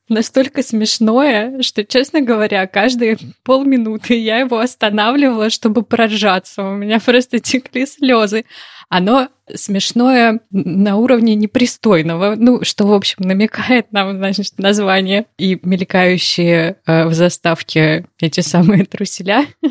настолько смешное, что, честно говоря, каждые полминуты я его останавливала, чтобы проржаться. У меня просто текли слезы. Оно смешное на уровне непристойного, ну, что, в общем, намекает нам, значит, название и мелькающие э, в заставке эти самые труселя.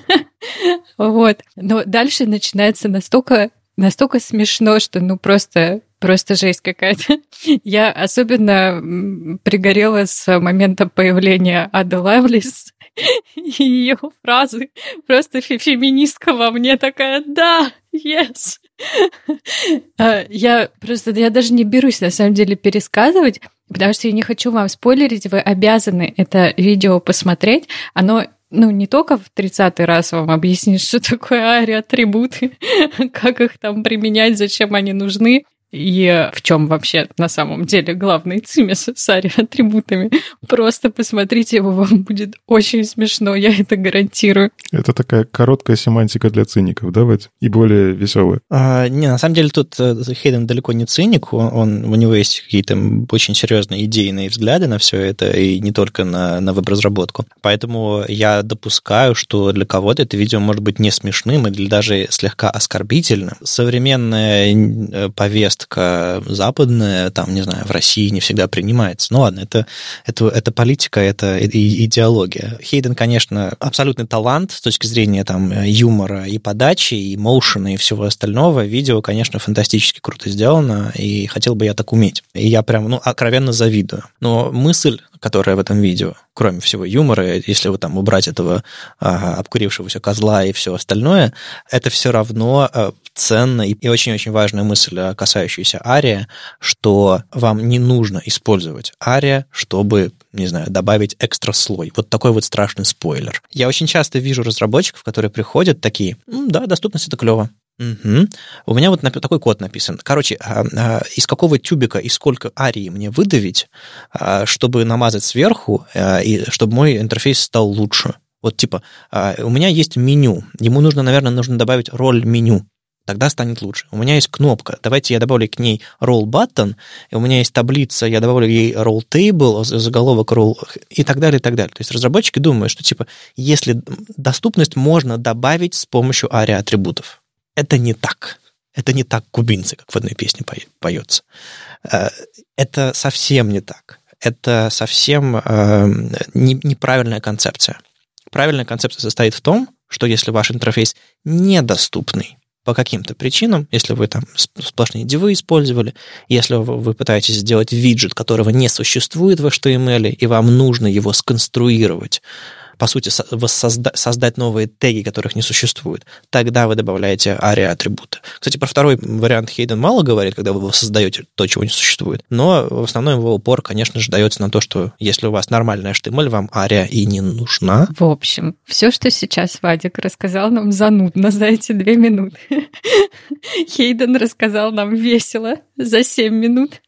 Вот. Но дальше начинается настолько настолько смешно, что ну просто просто жесть какая-то. Я особенно пригорела с момента появления Ады Лавлис и ее фразы просто феминистка во мне такая «да, yes». А, я просто, я даже не берусь на самом деле пересказывать, потому что я не хочу вам спойлерить, вы обязаны это видео посмотреть. Оно ну, не только в 30-й раз вам объяснить, что такое ари-атрибуты, как их там применять, зачем они нужны, и в чем вообще на самом деле главный цимис с атрибутами. Просто посмотрите его, вам будет очень смешно, я это гарантирую. Это такая короткая семантика для циников, да, Вадь? И более веселая. А, не, на самом деле тут э, Хейден далеко не циник, он, он, у него есть какие-то очень серьезные идейные взгляды на все это, и не только на, на веб-разработку. Поэтому я допускаю, что для кого-то это видео может быть не смешным или даже слегка оскорбительным. Современная э, повестка повестка западная, там, не знаю, в России не всегда принимается. Ну ладно, это, это, это политика, это идеология. Хейден, конечно, абсолютный талант с точки зрения там юмора и подачи, и моушена, и всего остального. Видео, конечно, фантастически круто сделано, и хотел бы я так уметь. И я прям, ну, откровенно завидую. Но мысль, которая в этом видео, кроме всего юмора, если вот там убрать этого а, обкурившегося козла и все остальное, это все равно а, ценно и очень-очень важная мысль, а, касающаяся ария, что вам не нужно использовать ария, чтобы, не знаю, добавить экстра слой. Вот такой вот страшный спойлер. Я очень часто вижу разработчиков, которые приходят такие, да, доступность это клево, Угу. У меня вот такой код написан. Короче, а, а, из какого тюбика и сколько арии мне выдавить, а, чтобы намазать сверху, и чтобы мой интерфейс стал лучше. Вот типа, у меня есть меню, ему нужно, наверное, нужно добавить роль меню, тогда станет лучше. У меня есть кнопка, давайте я добавлю к ней roll button, и у меня есть таблица, я добавлю ей roll table, заголовок roll и так далее, и так далее. То есть разработчики думают, что типа, если доступность можно добавить с помощью ария атрибутов это не так. Это не так кубинцы, как в одной песне поется. Э, это совсем не так. Это совсем э, неправильная концепция. Правильная концепция состоит в том, что если ваш интерфейс недоступный по каким-то причинам, если вы там сплошные дивы использовали, если вы пытаетесь сделать виджет, которого не существует в HTML, и вам нужно его сконструировать по сути, воссозда- создать новые теги, которых не существует, тогда вы добавляете ARIA атрибуты. Кстати, про второй вариант Хейден мало говорит, когда вы создаете то, чего не существует, но в основном его упор, конечно же, дается на то, что если у вас нормальная HTML, вам ARIA и не нужна. В общем, все, что сейчас Вадик рассказал нам занудно за эти две минуты. Хейден рассказал нам весело за семь минут.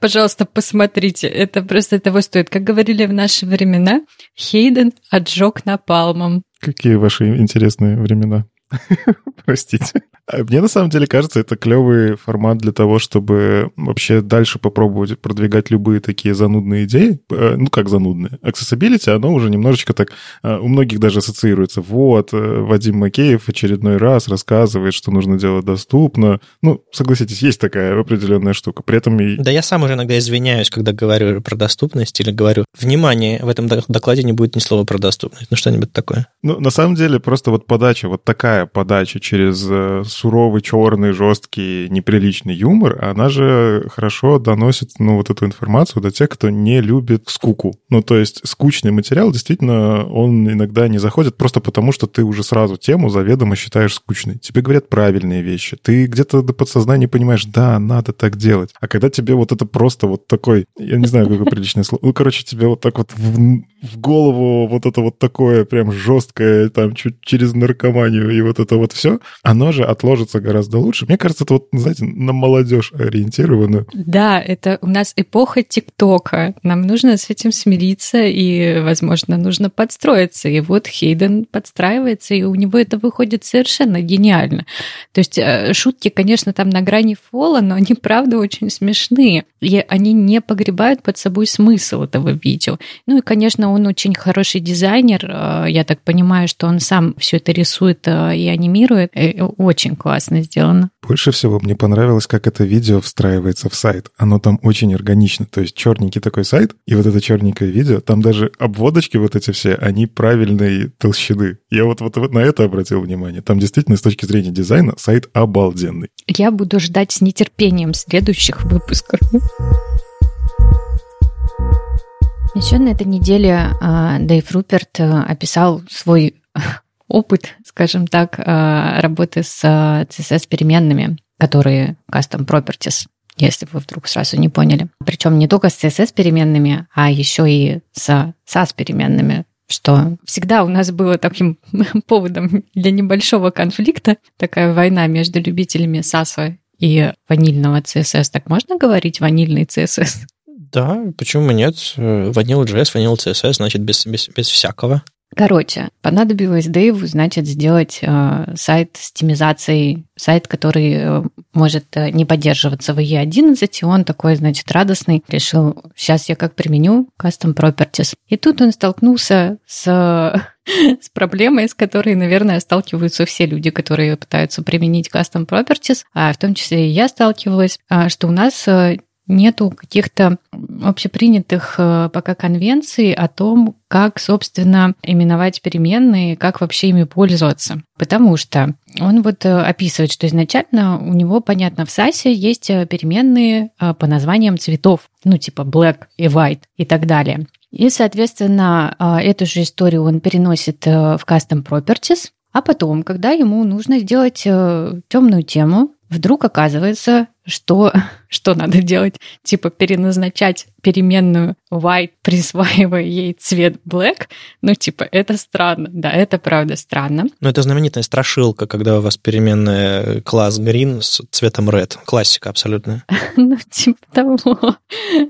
Пожалуйста, посмотрите, это просто того стоит. Как говорили в наши времена, Хейден отжег напалмом. Какие ваши интересные времена? Простите. А мне на самом деле кажется, это клевый формат для того, чтобы вообще дальше попробовать продвигать любые такие занудные идеи. Э, ну, как занудные. Accessibility, оно уже немножечко так э, у многих даже ассоциируется. Вот, э, Вадим Макеев очередной раз рассказывает, что нужно делать доступно. Ну, согласитесь, есть такая определенная штука. При этом и... Да я сам уже иногда извиняюсь, когда говорю про доступность или говорю, внимание, в этом докладе не будет ни слова про доступность. Ну, что-нибудь такое. Ну, на самом деле, просто вот подача, вот такая подача через суровый, черный, жесткий, неприличный юмор, она же хорошо доносит, ну, вот эту информацию до тех, кто не любит скуку. Ну, то есть скучный материал, действительно, он иногда не заходит просто потому, что ты уже сразу тему заведомо считаешь скучной. Тебе говорят правильные вещи. Ты где-то до подсознания понимаешь, да, надо так делать. А когда тебе вот это просто вот такой, я не знаю, какое приличное слово, ну, короче, тебе вот так вот в, в голову вот это вот такое прям жесткое, там, чуть через наркоманию и вот это вот все, оно же от отложится гораздо лучше. Мне кажется, это вот, знаете, на молодежь ориентировано. Да, это у нас эпоха ТикТока. Нам нужно с этим смириться и, возможно, нужно подстроиться. И вот Хейден подстраивается, и у него это выходит совершенно гениально. То есть э, шутки, конечно, там на грани фола, но они, правда, очень смешные. И они не погребают под собой смысл этого видео. Ну и, конечно, он очень хороший дизайнер. Э, я так понимаю, что он сам все это рисует э, и анимирует. Очень классно сделано. Больше всего мне понравилось, как это видео встраивается в сайт. Оно там очень органично. То есть черненький такой сайт, и вот это черненькое видео, там даже обводочки вот эти все, они правильной толщины. Я вот, вот, вот на это обратил внимание. Там действительно с точки зрения дизайна сайт обалденный. Я буду ждать с нетерпением следующих выпусков. Еще на этой неделе а, Дэйв Руперт а, описал свой опыт, скажем так, э, работы с CSS-переменными, которые custom properties, если вы вдруг сразу не поняли. Причем не только с CSS-переменными, а еще и с SAS-переменными, что всегда у нас было таким поводом для небольшого конфликта, такая война между любителями SAS и ванильного CSS. Так можно говорить ванильный CSS? Да, почему нет? Vanilla JS, Vanilla CSS, значит, без, без, без всякого. Короче, понадобилось Дэйву, значит, сделать э, сайт с темизацией, сайт, который э, может э, не поддерживаться в E11, и он такой, значит, радостный, решил, сейчас я как применю Custom Properties. И тут он столкнулся с с проблемой, с которой, наверное, сталкиваются все люди, которые пытаются применить custom properties, а в том числе и я сталкивалась, а, что у нас э, нету каких-то общепринятых э, пока конвенций о том, как, собственно, именовать переменные, как вообще ими пользоваться. Потому что он вот э, описывает, что изначально у него, понятно, в САСе есть э, переменные по названиям цветов, ну типа black и white и так далее. И, соответственно, эту же историю он переносит в Custom Properties, а потом, когда ему нужно сделать темную тему, вдруг оказывается, что, что надо делать? Типа переназначать переменную white, присваивая ей цвет black? Ну, типа, это странно. Да, это правда странно. Но это знаменитая страшилка, когда у вас переменная класс green с цветом red. Классика абсолютно. Ну, типа того.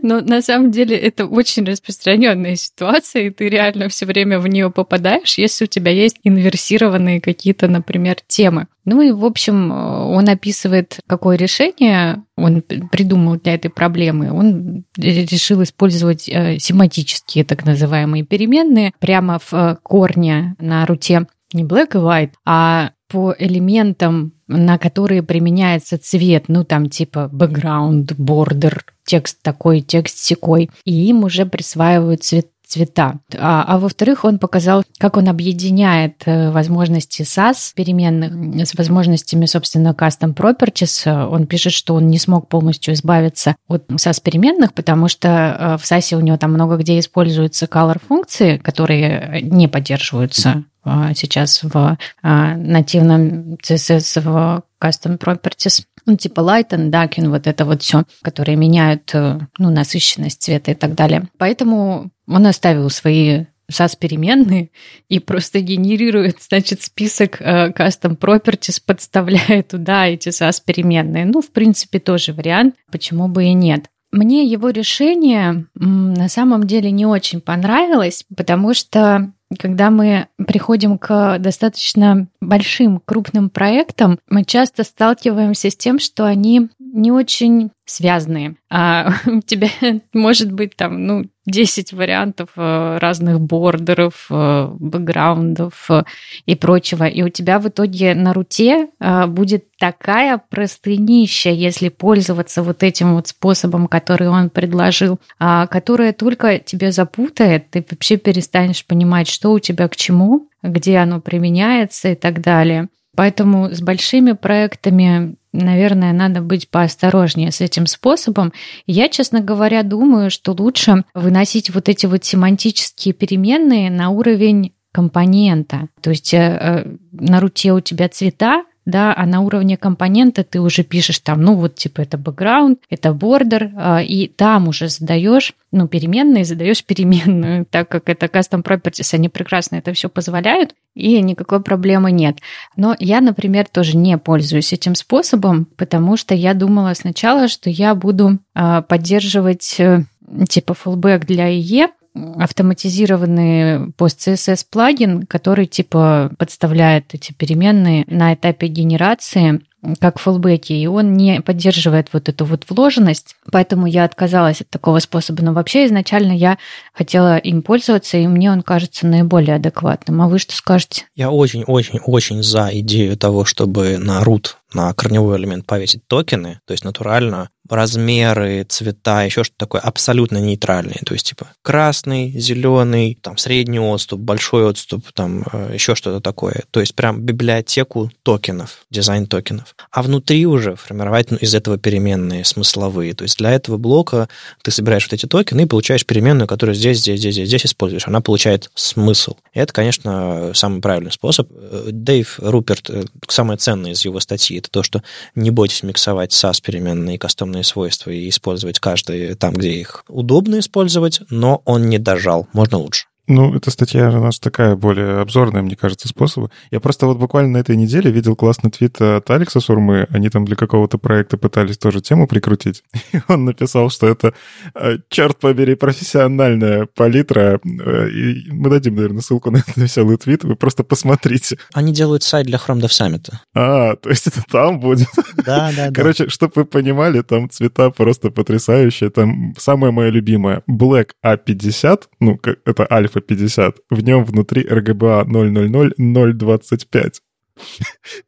Но на самом деле это очень распространенная ситуация, и ты реально все время в нее попадаешь, если у тебя есть инверсированные какие-то, например, темы. Ну и, в общем, он описывает, какое решение он придумал для этой проблемы. Он решил использовать э, семантические так называемые переменные прямо в э, корне на руте не black и white, а по элементам, на которые применяется цвет, ну там типа background, border, текст такой, текст секой, и им уже присваивают цвет, цвета. А, а во-вторых, он показал, как он объединяет э, возможности SAS переменных с возможностями, собственно, custom properties. Он пишет, что он не смог полностью избавиться от SAS переменных, потому что э, в SAS у него там много где используются color функции, которые не поддерживаются э, сейчас в нативном CSS в custom properties ну, типа light and darken, вот это вот все, которые меняют ну, насыщенность цвета и так далее. Поэтому он оставил свои SAS-переменные и просто генерирует, значит, список э, custom properties, подставляя туда эти SAS-переменные. Ну, в принципе, тоже вариант, почему бы и нет. Мне его решение на самом деле не очень понравилось, потому что когда мы приходим к достаточно большим, крупным проектам, мы часто сталкиваемся с тем, что они не очень связанные. А у тебя может быть там, ну, 10 вариантов э, разных бордеров, э, бэкграундов э, и прочего. И у тебя в итоге на руте будет такая простынища, если пользоваться вот этим вот способом, который он предложил, а, которая только тебя запутает, ты вообще перестанешь понимать, что у тебя к чему, где оно применяется и так далее. Поэтому с большими проектами наверное, надо быть поосторожнее с этим способом. Я, честно говоря, думаю, что лучше выносить вот эти вот семантические переменные на уровень компонента. То есть э, э, на руте у тебя цвета, да, а на уровне компонента ты уже пишешь там, ну вот типа это бэкграунд, это бордер, а, и там уже задаешь, ну, переменные, задаешь переменную, так как это custom properties, они прекрасно это все позволяют, и никакой проблемы нет. Но я, например, тоже не пользуюсь этим способом, потому что я думала сначала, что я буду а, поддерживать э, типа fallback для IE, автоматизированный пост-CSS плагин, который типа подставляет эти переменные на этапе генерации как фоллбеки, и он не поддерживает вот эту вот вложенность, поэтому я отказалась от такого способа. Но вообще изначально я хотела им пользоваться, и мне он кажется наиболее адекватным. А вы что скажете? Я очень-очень-очень за идею того, чтобы на root на корневой элемент повесить токены, то есть натурально размеры, цвета, еще что-то такое абсолютно нейтральные. То есть, типа, красный, зеленый, там, средний отступ, большой отступ, там, э, еще что-то такое. То есть, прям библиотеку токенов, дизайн токенов. А внутри уже формировать ну, из этого переменные смысловые. То есть, для этого блока ты собираешь вот эти токены и получаешь переменную, которую здесь, здесь, здесь, здесь, здесь используешь. Она получает смысл. И это, конечно, самый правильный способ. Э, Дэйв Руперт, э, самое ценное из его статьи, это то, что не бойтесь миксовать SAS переменные и кастомные свойства и использовать каждый там, где их удобно использовать, но он не дожал. Можно лучше. Ну, эта статья у нас такая более обзорная, мне кажется, способы. Я просто вот буквально на этой неделе видел классный твит от Алекса Сурмы. Они там для какого-то проекта пытались тоже тему прикрутить. И он написал, что это, э, черт побери, профессиональная палитра. Э, и мы дадим, наверное, ссылку на этот веселый твит. Вы просто посмотрите. Они делают сайт для Chrome Dev Summit. А, то есть это там будет? Да, да, да. Короче, чтобы вы понимали, там цвета просто потрясающие. Там самое мое любимое. Black A50, ну, это альфа 50. В нем внутри RGBA 000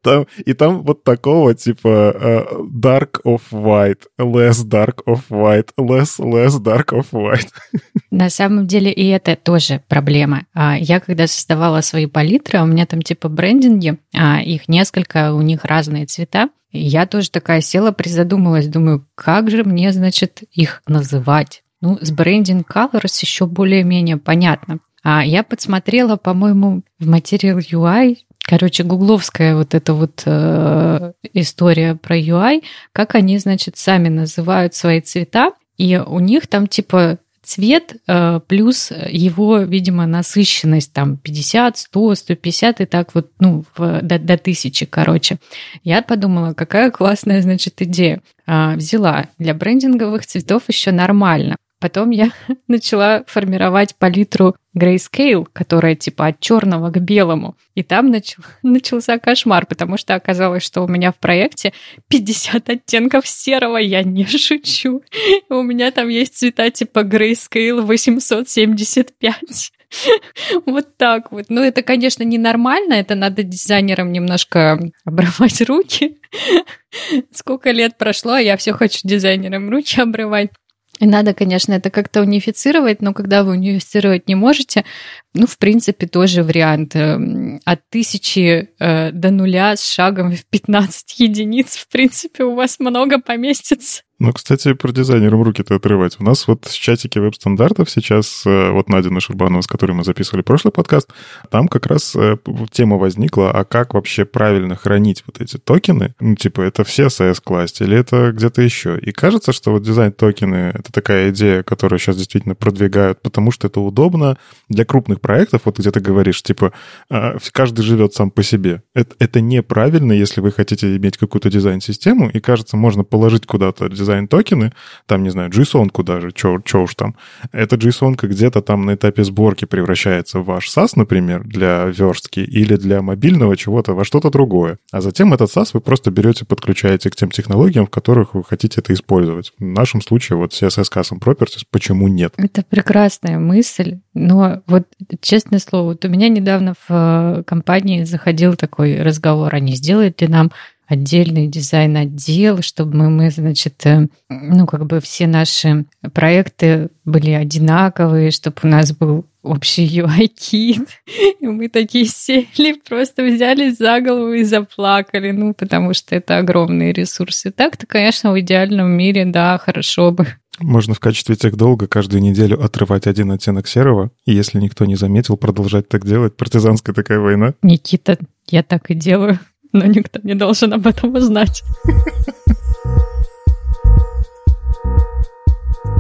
Там, и там вот такого типа uh, dark of white, less dark of white, less less dark of white. На самом деле и это тоже проблема. А, я когда создавала свои палитры, у меня там типа брендинги, а, их несколько, у них разные цвета. Я тоже такая села, призадумалась, думаю, как же мне, значит, их называть? Ну, с брендинг colors еще более-менее понятно. А я подсмотрела, по-моему, в Material UI, короче, гугловская вот эта вот э, история про UI, как они, значит, сами называют свои цвета, и у них там типа цвет э, плюс его, видимо, насыщенность там 50, 100, 150 и так вот, ну, в, до, до тысячи, короче. Я подумала, какая классная, значит, идея. Э, взяла для брендинговых цветов еще нормально. Потом я начала формировать палитру Grayscale, которая типа от черного к белому. И там начал, начался кошмар, потому что оказалось, что у меня в проекте 50 оттенков серого, я не шучу. У меня там есть цвета типа Grayscale 875. Вот так вот. Ну, это, конечно, ненормально, это надо дизайнерам немножко обрывать руки. Сколько лет прошло, а я все хочу дизайнерам руки обрывать. И надо, конечно, это как-то унифицировать, но когда вы унифицировать не можете, ну, в принципе, тоже вариант. Эм, от тысячи э, до нуля с шагом в 15 единиц, в принципе, у вас много поместится. Ну, кстати, про дизайнерам руки-то отрывать. У нас вот в чатике веб-стандартов сейчас, э, вот Надя Нашурбанова, с которой мы записывали прошлый подкаст, там как раз э, тема возникла, а как вообще правильно хранить вот эти токены? Ну, типа, это все в CSS класть или это где-то еще? И кажется, что вот дизайн-токены — это такая идея, которую сейчас действительно продвигают, потому что это удобно для крупных проектов, вот где ты говоришь, типа, а, каждый живет сам по себе. Это, это неправильно, если вы хотите иметь какую-то дизайн-систему, и, кажется, можно положить куда-то дизайн дизайн-токены, там, не знаю, JSON даже, что уж там. Эта JSON где-то там на этапе сборки превращается в ваш SAS, например, для верстки или для мобильного чего-то во что-то другое. А затем этот SAS вы просто берете, подключаете к тем технологиям, в которых вы хотите это использовать. В нашем случае вот CSS Custom Properties, почему нет? Это прекрасная мысль, но вот честное слово, вот у меня недавно в э, компании заходил такой разговор, не сделает ли нам отдельный дизайн-отдел, чтобы мы, мы, значит, э, ну, как бы все наши проекты были одинаковые, чтобы у нас был общий UI-кит. И мы такие сели, просто взялись за голову и заплакали, ну, потому что это огромные ресурсы. Так-то, конечно, в идеальном мире, да, хорошо бы. Можно в качестве тех долга каждую неделю отрывать один оттенок серого, и если никто не заметил, продолжать так делать. Партизанская такая война. Никита, я так и делаю но никто не должен об этом узнать.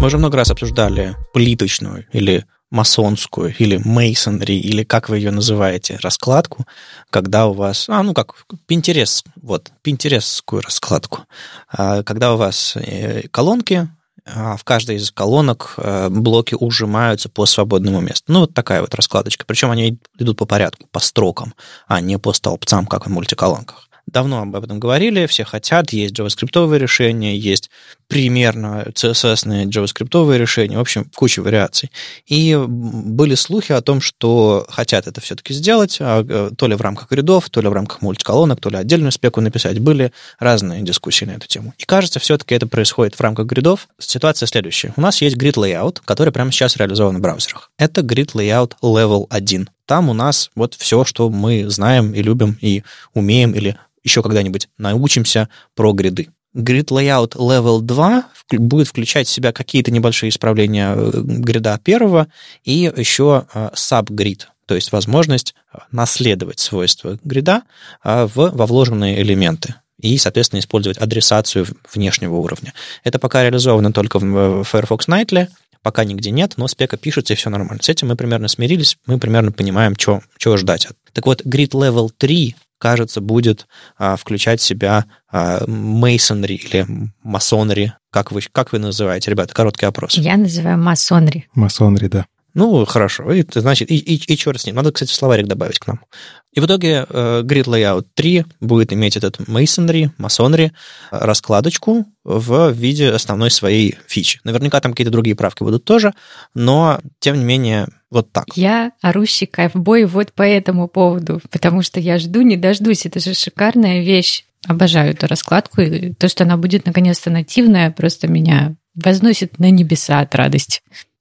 Мы уже много раз обсуждали плиточную или масонскую или мейсонри, или как вы ее называете, раскладку, когда у вас, а, ну как, пинтерес, вот, пинтересскую раскладку, а, когда у вас э, колонки, в каждой из колонок э, блоки ужимаются по свободному месту. Ну, вот такая вот раскладочка. Причем они идут по порядку, по строкам, а не по столбцам, как в мультиколонках давно об этом говорили, все хотят, есть JavaScript решения, есть примерно CSS-ные JavaScript решения, в общем, куча вариаций. И были слухи о том, что хотят это все-таки сделать, а, э, то ли в рамках рядов, то ли в рамках мультиколонок, то ли отдельную спеку написать. Были разные дискуссии на эту тему. И кажется, все-таки это происходит в рамках гридов. Ситуация следующая. У нас есть grid layout, который прямо сейчас реализован в браузерах. Это grid layout level 1. Там у нас вот все, что мы знаем и любим, и умеем, или еще когда-нибудь научимся про гриды. Grid Layout Level 2 будет включать в себя какие-то небольшие исправления э, грида первого и еще э, subgrid, то есть возможность э, наследовать свойства грида в, во вложенные элементы и, соответственно, использовать адресацию внешнего уровня. Это пока реализовано только в Firefox Nightly, пока нигде нет, но спека пишется, и все нормально. С этим мы примерно смирились, мы примерно понимаем, что, чего ждать. Так вот, Grid Level 3 кажется, будет а, включать в себя а, masonry или масонри. Как вы, как вы называете, ребята? Короткий опрос. Я называю масонри. Масонри, да. Ну, хорошо. И, значит, и, и, и черт с ним. Надо, кстати, словарик добавить к нам. И в итоге э, Grid Layout 3 будет иметь этот masonry, масонри, раскладочку в виде основной своей фичи. Наверняка там какие-то другие правки будут тоже, но, тем не менее, вот так. Я орущий кайфбой вот по этому поводу, потому что я жду, не дождусь. Это же шикарная вещь. Обожаю эту раскладку. И то, что она будет наконец-то нативная, просто меня возносит на небеса от радости.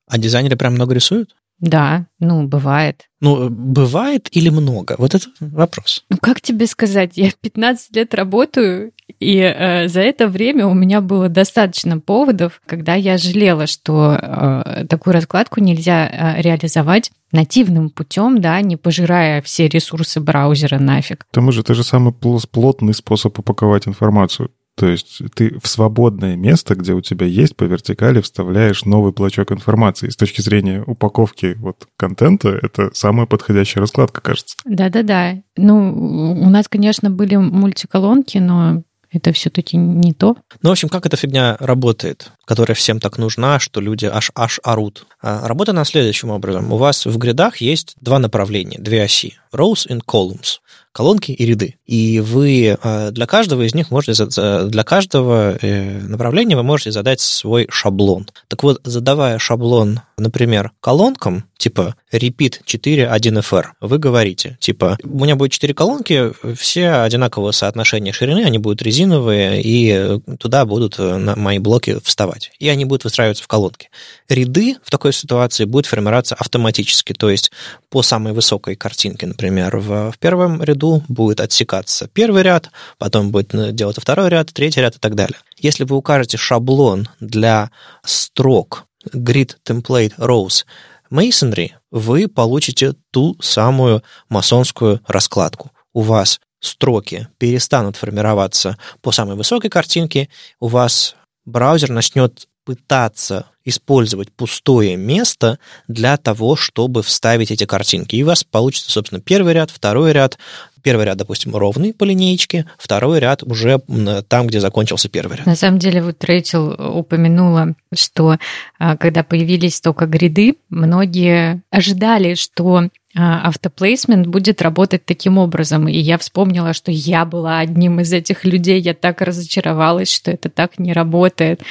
А дизайнеры прям много рисуют? Да, ну, бывает. Ну, бывает или много? Вот это вопрос. Ну, как тебе сказать? Я 15 лет работаю, и э, за это время у меня было достаточно поводов, когда я жалела, что э, такую раскладку нельзя э, реализовать нативным путем, да, не пожирая все ресурсы браузера нафиг. К тому же это же самый плотный способ упаковать информацию. То есть ты в свободное место, где у тебя есть по вертикали, вставляешь новый блочок информации. С точки зрения упаковки вот контента, это самая подходящая раскладка, кажется. Да-да-да. Ну, у нас, конечно, были мультиколонки, но это все-таки не то. Ну, в общем, как эта фигня работает, которая всем так нужна, что люди аж аж орут? А, работает она следующим образом. У вас в гридах есть два направления, две оси. Rows and columns колонки и ряды. И вы э, для каждого из них можете, для каждого э, направления вы можете задать свой шаблон. Так вот, задавая шаблон, например, колонкам, типа repeat 4 1fr, вы говорите, типа, у меня будет 4 колонки, все одинакового соотношения ширины, они будут резиновые, и туда будут мои блоки вставать. и они будут выстраиваться в колонки. Ряды в такой ситуации будут формироваться автоматически, то есть по самой высокой картинке, например, в, в первом ряду будет отсекаться первый ряд, потом будет э, делаться второй ряд, третий ряд и так далее. Если вы укажете шаблон для строк grid template rows masonry, вы получите ту самую масонскую раскладку. У вас строки перестанут формироваться по самой высокой картинке, у вас браузер начнет пытаться использовать пустое место для того, чтобы вставить эти картинки. И у вас получится, собственно, первый ряд, второй ряд. Первый ряд, допустим, ровный по линеечке, второй ряд уже там, где закончился первый ряд. На самом деле, вот Рэйчел упомянула, что а, когда появились только гриды, многие ожидали, что а, автоплейсмент будет работать таким образом. И я вспомнила, что я была одним из этих людей. Я так разочаровалась, что это так не работает.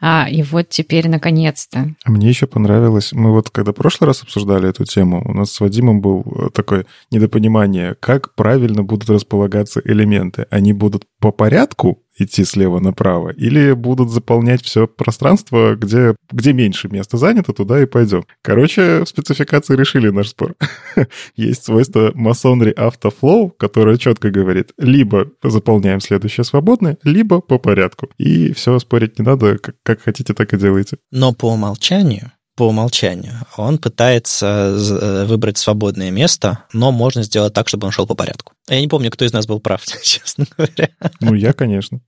А, и вот теперь наконец-то. А мне еще понравилось, мы вот когда в прошлый раз обсуждали эту тему, у нас с Вадимом был э, такое недопонимание, как правильно будут располагаться элементы. Они будут по порядку идти слева направо, или будут заполнять все пространство, где, где меньше места занято, туда и пойдем. Короче, в спецификации решили наш спор. Есть свойство Auto Flow, которое четко говорит, либо заполняем следующее свободное, либо по порядку. И все, спорить не надо, как, как хотите, так и делайте. Но по умолчанию по умолчанию. Он пытается э, выбрать свободное место, но можно сделать так, чтобы он шел по порядку. Я не помню, кто из нас был прав, честно говоря. Ну, я, конечно.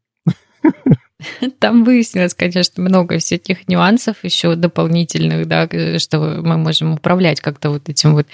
Там выяснилось, конечно, много всяких нюансов еще дополнительных, да, что мы можем управлять как-то вот этим вот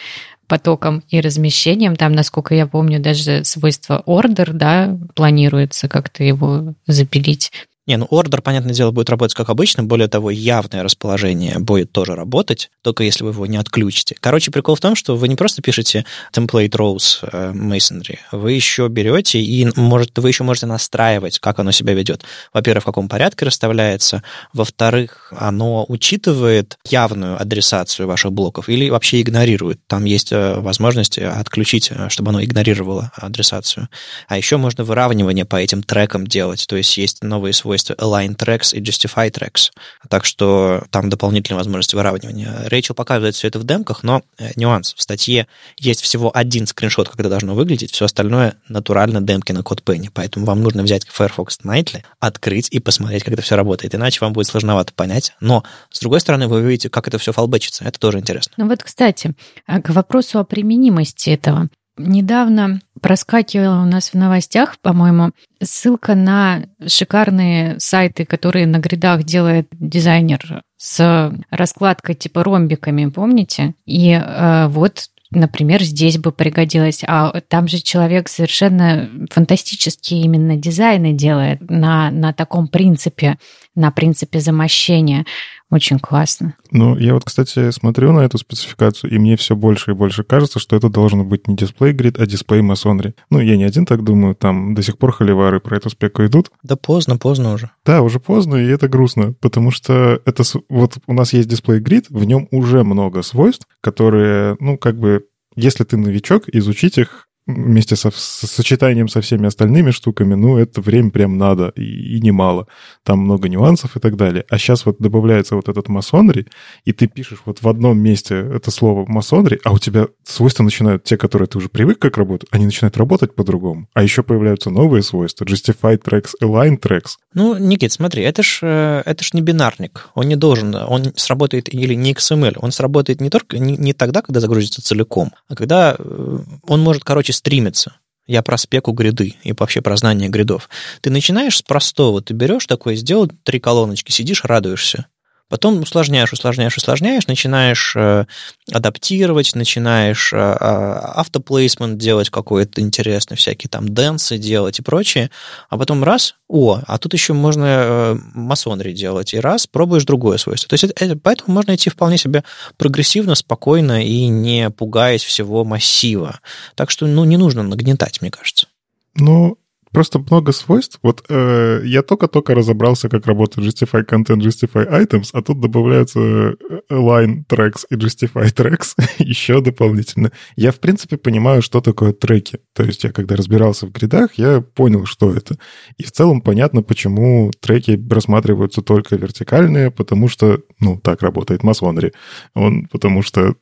потоком и размещением. Там, насколько я помню, даже свойство order, да, планируется как-то его запилить. Не, ну ордер, понятное дело, будет работать как обычно. Более того, явное расположение будет тоже работать, только если вы его не отключите. Короче, прикол в том, что вы не просто пишете template rows э, masonry, вы еще берете и может, вы еще можете настраивать, как оно себя ведет. Во-первых, в каком порядке расставляется. Во-вторых, оно учитывает явную адресацию ваших блоков или вообще игнорирует. Там есть э, возможность отключить, э, чтобы оно игнорировало адресацию. А еще можно выравнивание по этим трекам делать. То есть есть новые свойства свойства align tracks и justify tracks. Так что там дополнительная возможность выравнивания. Рэйчел показывает все это в демках, но э, нюанс. В статье есть всего один скриншот, как это должно выглядеть, все остальное натурально демки на Penny. Поэтому вам нужно взять Firefox Nightly, открыть и посмотреть, как это все работает. Иначе вам будет сложновато понять. Но, с другой стороны, вы увидите, как это все фалбечится. Это тоже интересно. Ну вот, кстати, а к вопросу о применимости этого. Недавно проскакивала у нас в новостях, по-моему, ссылка на шикарные сайты, которые на гридах делает дизайнер с раскладкой типа ромбиками, помните? И э, вот например, здесь бы пригодилось. А там же человек совершенно фантастические именно дизайны делает на, на таком принципе, на принципе замощения. Очень классно. Ну, я вот, кстати, смотрю на эту спецификацию, и мне все больше и больше кажется, что это должно быть не дисплей грид, а дисплей масонри. Ну, я не один так думаю, там до сих пор холивары про эту спеку идут. Да поздно, поздно уже. Да, уже поздно, и это грустно, потому что это вот у нас есть дисплей грид, в нем уже много свойств, которые, ну, как бы если ты новичок, изучить их вместе со, с сочетанием со всеми остальными штуками, ну, это время прям надо, и, и немало. Там много нюансов и так далее. А сейчас вот добавляется вот этот масонри, и ты пишешь вот в одном месте это слово масонри, а у тебя свойства начинают, те, которые ты уже привык как работают, они начинают работать по-другому. А еще появляются новые свойства, justified tracks, align tracks. Ну, Никит, смотри, это ж, э, это ж не бинарник. Он не должен, он сработает или не XML, он сработает не только, не, не тогда, когда загрузится целиком, а когда э, он может, короче, стримиться. Я про спеку гряды и вообще про знание грядов. Ты начинаешь с простого, ты берешь такое, сделал три колоночки, сидишь, радуешься. Потом усложняешь, усложняешь, усложняешь, начинаешь э, адаптировать, начинаешь э, а, автоплейсмент делать какой-то интересный, всякие там дэнсы делать и прочее, а потом раз, о, а тут еще можно э, масонри делать, и раз, пробуешь другое свойство. То есть это, поэтому можно идти вполне себе прогрессивно, спокойно и не пугаясь всего массива. Так что, ну, не нужно нагнетать, мне кажется. Ну, просто много свойств. Вот э, я только-только разобрался, как работает Justify Content, Justify Items, а тут добавляются э, Align Tracks и Justify Tracks еще дополнительно. Я, в принципе, понимаю, что такое треки. То есть я, когда разбирался в гридах, я понял, что это. И в целом понятно, почему треки рассматриваются только вертикальные, потому что, ну, так работает Масонри. Он, потому что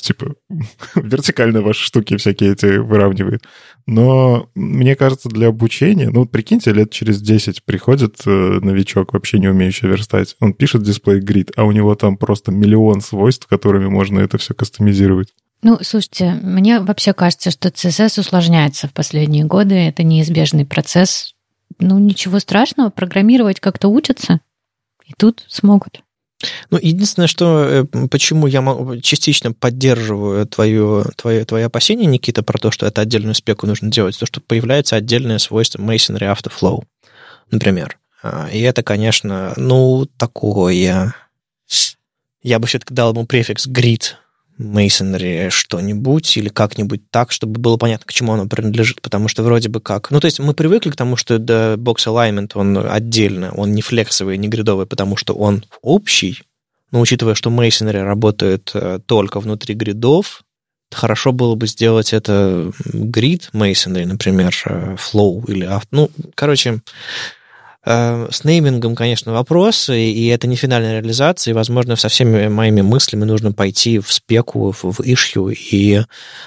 типа вертикально ваши штуки всякие эти выравнивает. Но мне кажется, для обучения, ну, прикиньте, лет через 10 приходит э, новичок, вообще не умеющий верстать, он пишет дисплей грид, а у него там просто миллион свойств, которыми можно это все кастомизировать. Ну, слушайте, мне вообще кажется, что CSS усложняется в последние годы, это неизбежный процесс. Ну, ничего страшного, программировать как-то учатся, и тут смогут. Ну, единственное, что э, почему я частично поддерживаю твое, твое, твои опасения, Никита, про то, что это отдельную спеку нужно делать, то, что появляется отдельное свойство Masonry Afterflow, например. А, и это, конечно, ну, такое... Я бы все-таки дал ему префикс grid, Masonry что-нибудь или как-нибудь так, чтобы было понятно, к чему оно принадлежит, потому что вроде бы как... Ну, то есть мы привыкли к тому, что да, box alignment, он отдельно, он не флексовый, не гридовый, потому что он общий, но учитывая, что Masonry работает э, только внутри гридов, хорошо было бы сделать это грид Masonry, например, э, Flow или... Ну, короче, с неймингом, конечно, вопросы, и это не финальная реализация, и, возможно, со всеми моими мыслями нужно пойти в спеку, в, в ишью и,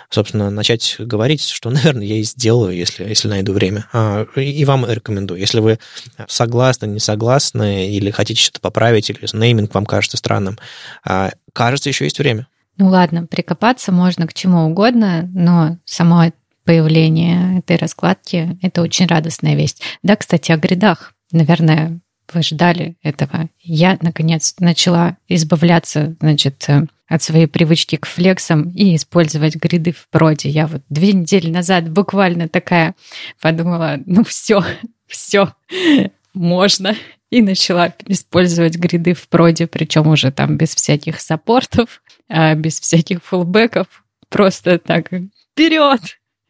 собственно, начать говорить, что, наверное, я и сделаю, если, если найду время. А, и вам рекомендую. Если вы согласны, не согласны, или хотите что-то поправить, или нейминг вам кажется странным, а, кажется, еще есть время. Ну ладно, прикопаться можно к чему угодно, но само появление этой раскладки – это очень радостная весть. Да, кстати, о гридах. Наверное, вы ждали этого. Я, наконец, начала избавляться, значит, э, от своей привычки к флексам и использовать гриды в проде. Я вот две недели назад буквально такая подумала, ну все, все, можно. И начала использовать гриды в проде, причем уже там без всяких саппортов, а без всяких фулбеков. Просто так вперед!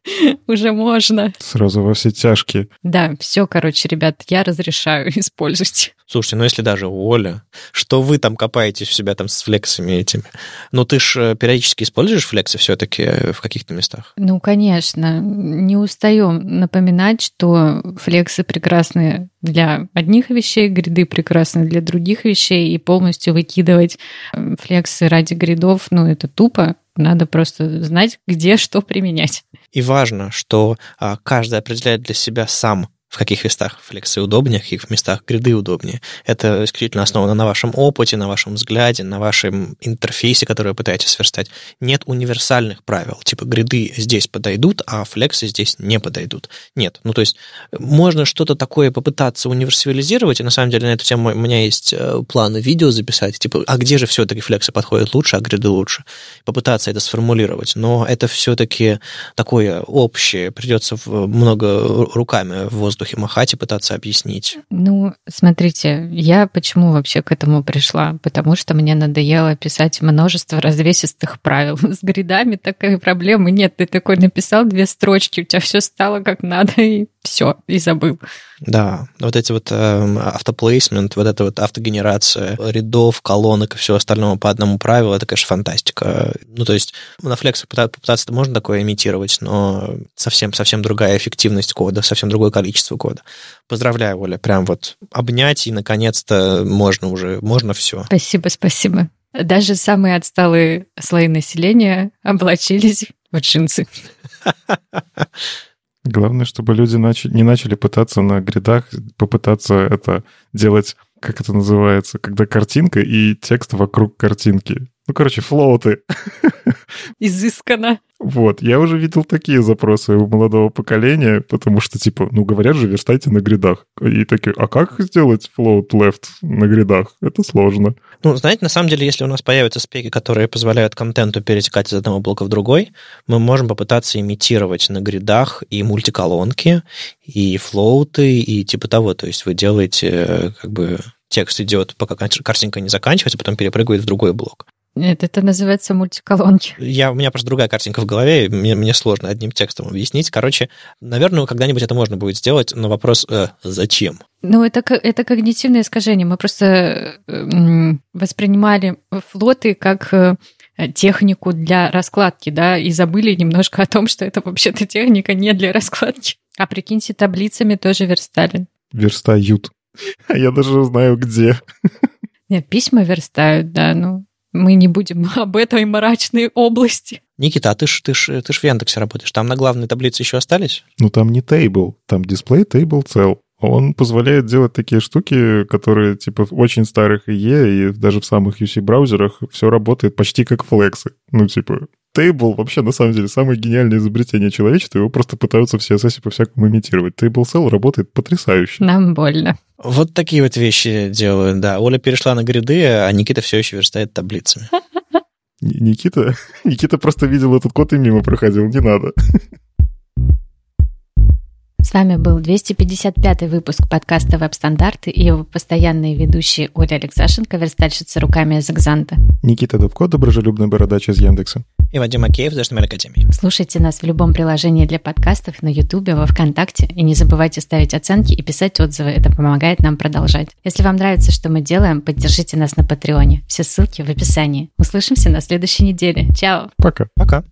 уже можно. Сразу во все тяжкие. Да, все, короче, ребят, я разрешаю использовать. Слушайте, ну если даже Оля, что вы там копаетесь у себя там с флексами этими? Ну ты ж э, периодически используешь флексы все-таки э, в каких-то местах? Ну, конечно. Не устаем напоминать, что флексы прекрасны для одних вещей, гриды прекрасны для других вещей, и полностью выкидывать э, флексы ради гридов, ну, это тупо. Надо просто знать, где что применять. И важно, что а, каждый определяет для себя сам, в каких местах флексы удобнее, в каких местах гриды удобнее. Это исключительно основано на вашем опыте, на вашем взгляде, на вашем интерфейсе, который вы пытаетесь сверстать. Нет универсальных правил, типа гриды здесь подойдут, а флексы здесь не подойдут. Нет. Ну, то есть можно что-то такое попытаться универсализировать, и на самом деле на эту тему у меня есть э, планы видео записать, типа, а где же все-таки флексы подходят лучше, а гриды лучше? Попытаться это сформулировать. Но это все-таки такое общее, придется много руками в воздух воздухе махать и пытаться объяснить? Ну, смотрите, я почему вообще к этому пришла? Потому что мне надоело писать множество развесистых правил. С гридами такой проблемы нет. Ты такой написал две строчки, у тебя все стало как надо, и все, и забыл. Да, вот эти вот э, автоплейсмент, вот эта вот автогенерация рядов, колонок и всего остального по одному правилу, это, конечно, фантастика. Ну, то есть на Flex попытаться можно такое имитировать, но совсем, совсем другая эффективность кода, совсем другое количество кода. Поздравляю, Оля, прям вот обнять, и наконец-то можно уже, можно все. Спасибо, спасибо. Даже самые отсталые слои населения облачились в джинсы. Главное, чтобы люди начали, не начали пытаться на гридах, попытаться это делать, как это называется, когда картинка и текст вокруг картинки. Ну, короче, флоуты. Изысканно. Вот, я уже видел такие запросы у молодого поколения, потому что, типа, ну, говорят же, верстайте на гридах. И такие, а как сделать float left на гридах? Это сложно. Ну, знаете, на самом деле, если у нас появятся спеки, которые позволяют контенту перетекать из одного блока в другой, мы можем попытаться имитировать на гридах и мультиколонки, и флоуты, и типа того. То есть вы делаете, как бы, текст идет, пока картинка не заканчивается, потом перепрыгивает в другой блок. Нет, это называется мультиколонки. Я, у меня просто другая картинка в голове, мне, мне сложно одним текстом объяснить. Короче, наверное, когда-нибудь это можно будет сделать, но вопрос э, зачем? Ну, это, это когнитивное искажение. Мы просто э, воспринимали флоты как э, технику для раскладки, да, и забыли немножко о том, что это вообще-то техника не для раскладки. А прикиньте, таблицами тоже верстали. Верстают. Я даже знаю, где. Нет, письма верстают, да, ну, мы не будем об этой мрачной области. Никита, а ты ж, ты ж, ты ж в Яндексе работаешь. Там на главной таблице еще остались? Ну, там не тейбл, там дисплей тейбл цел. Он позволяет делать такие штуки, которые типа в очень старых IE и даже в самых UC-браузерах все работает почти как флексы. Ну, типа, Тейбл вообще, на самом деле, самое гениальное изобретение человечества. Его просто пытаются все CSS по-всякому имитировать. Table Cell работает потрясающе. Нам больно. Вот такие вот вещи делают, да. Оля перешла на гриды, а Никита все еще верстает таблицами. Никита, Никита просто видел этот код и мимо проходил, не надо. С вами был 255 выпуск подкаста «Веб-стандарты» и его постоянные ведущие Оля Алексашенко, верстальщица руками из Экзанта. Никита Дубко, доброжелюбный бородач из Яндекса. И Вадим Акеев HTML Академии. Слушайте нас в любом приложении для подкастов, на Ютубе, во Вконтакте. И не забывайте ставить оценки и писать отзывы. Это помогает нам продолжать. Если вам нравится, что мы делаем, поддержите нас на Патреоне. Все ссылки в описании. Услышимся на следующей неделе. Чао. Пока. Пока.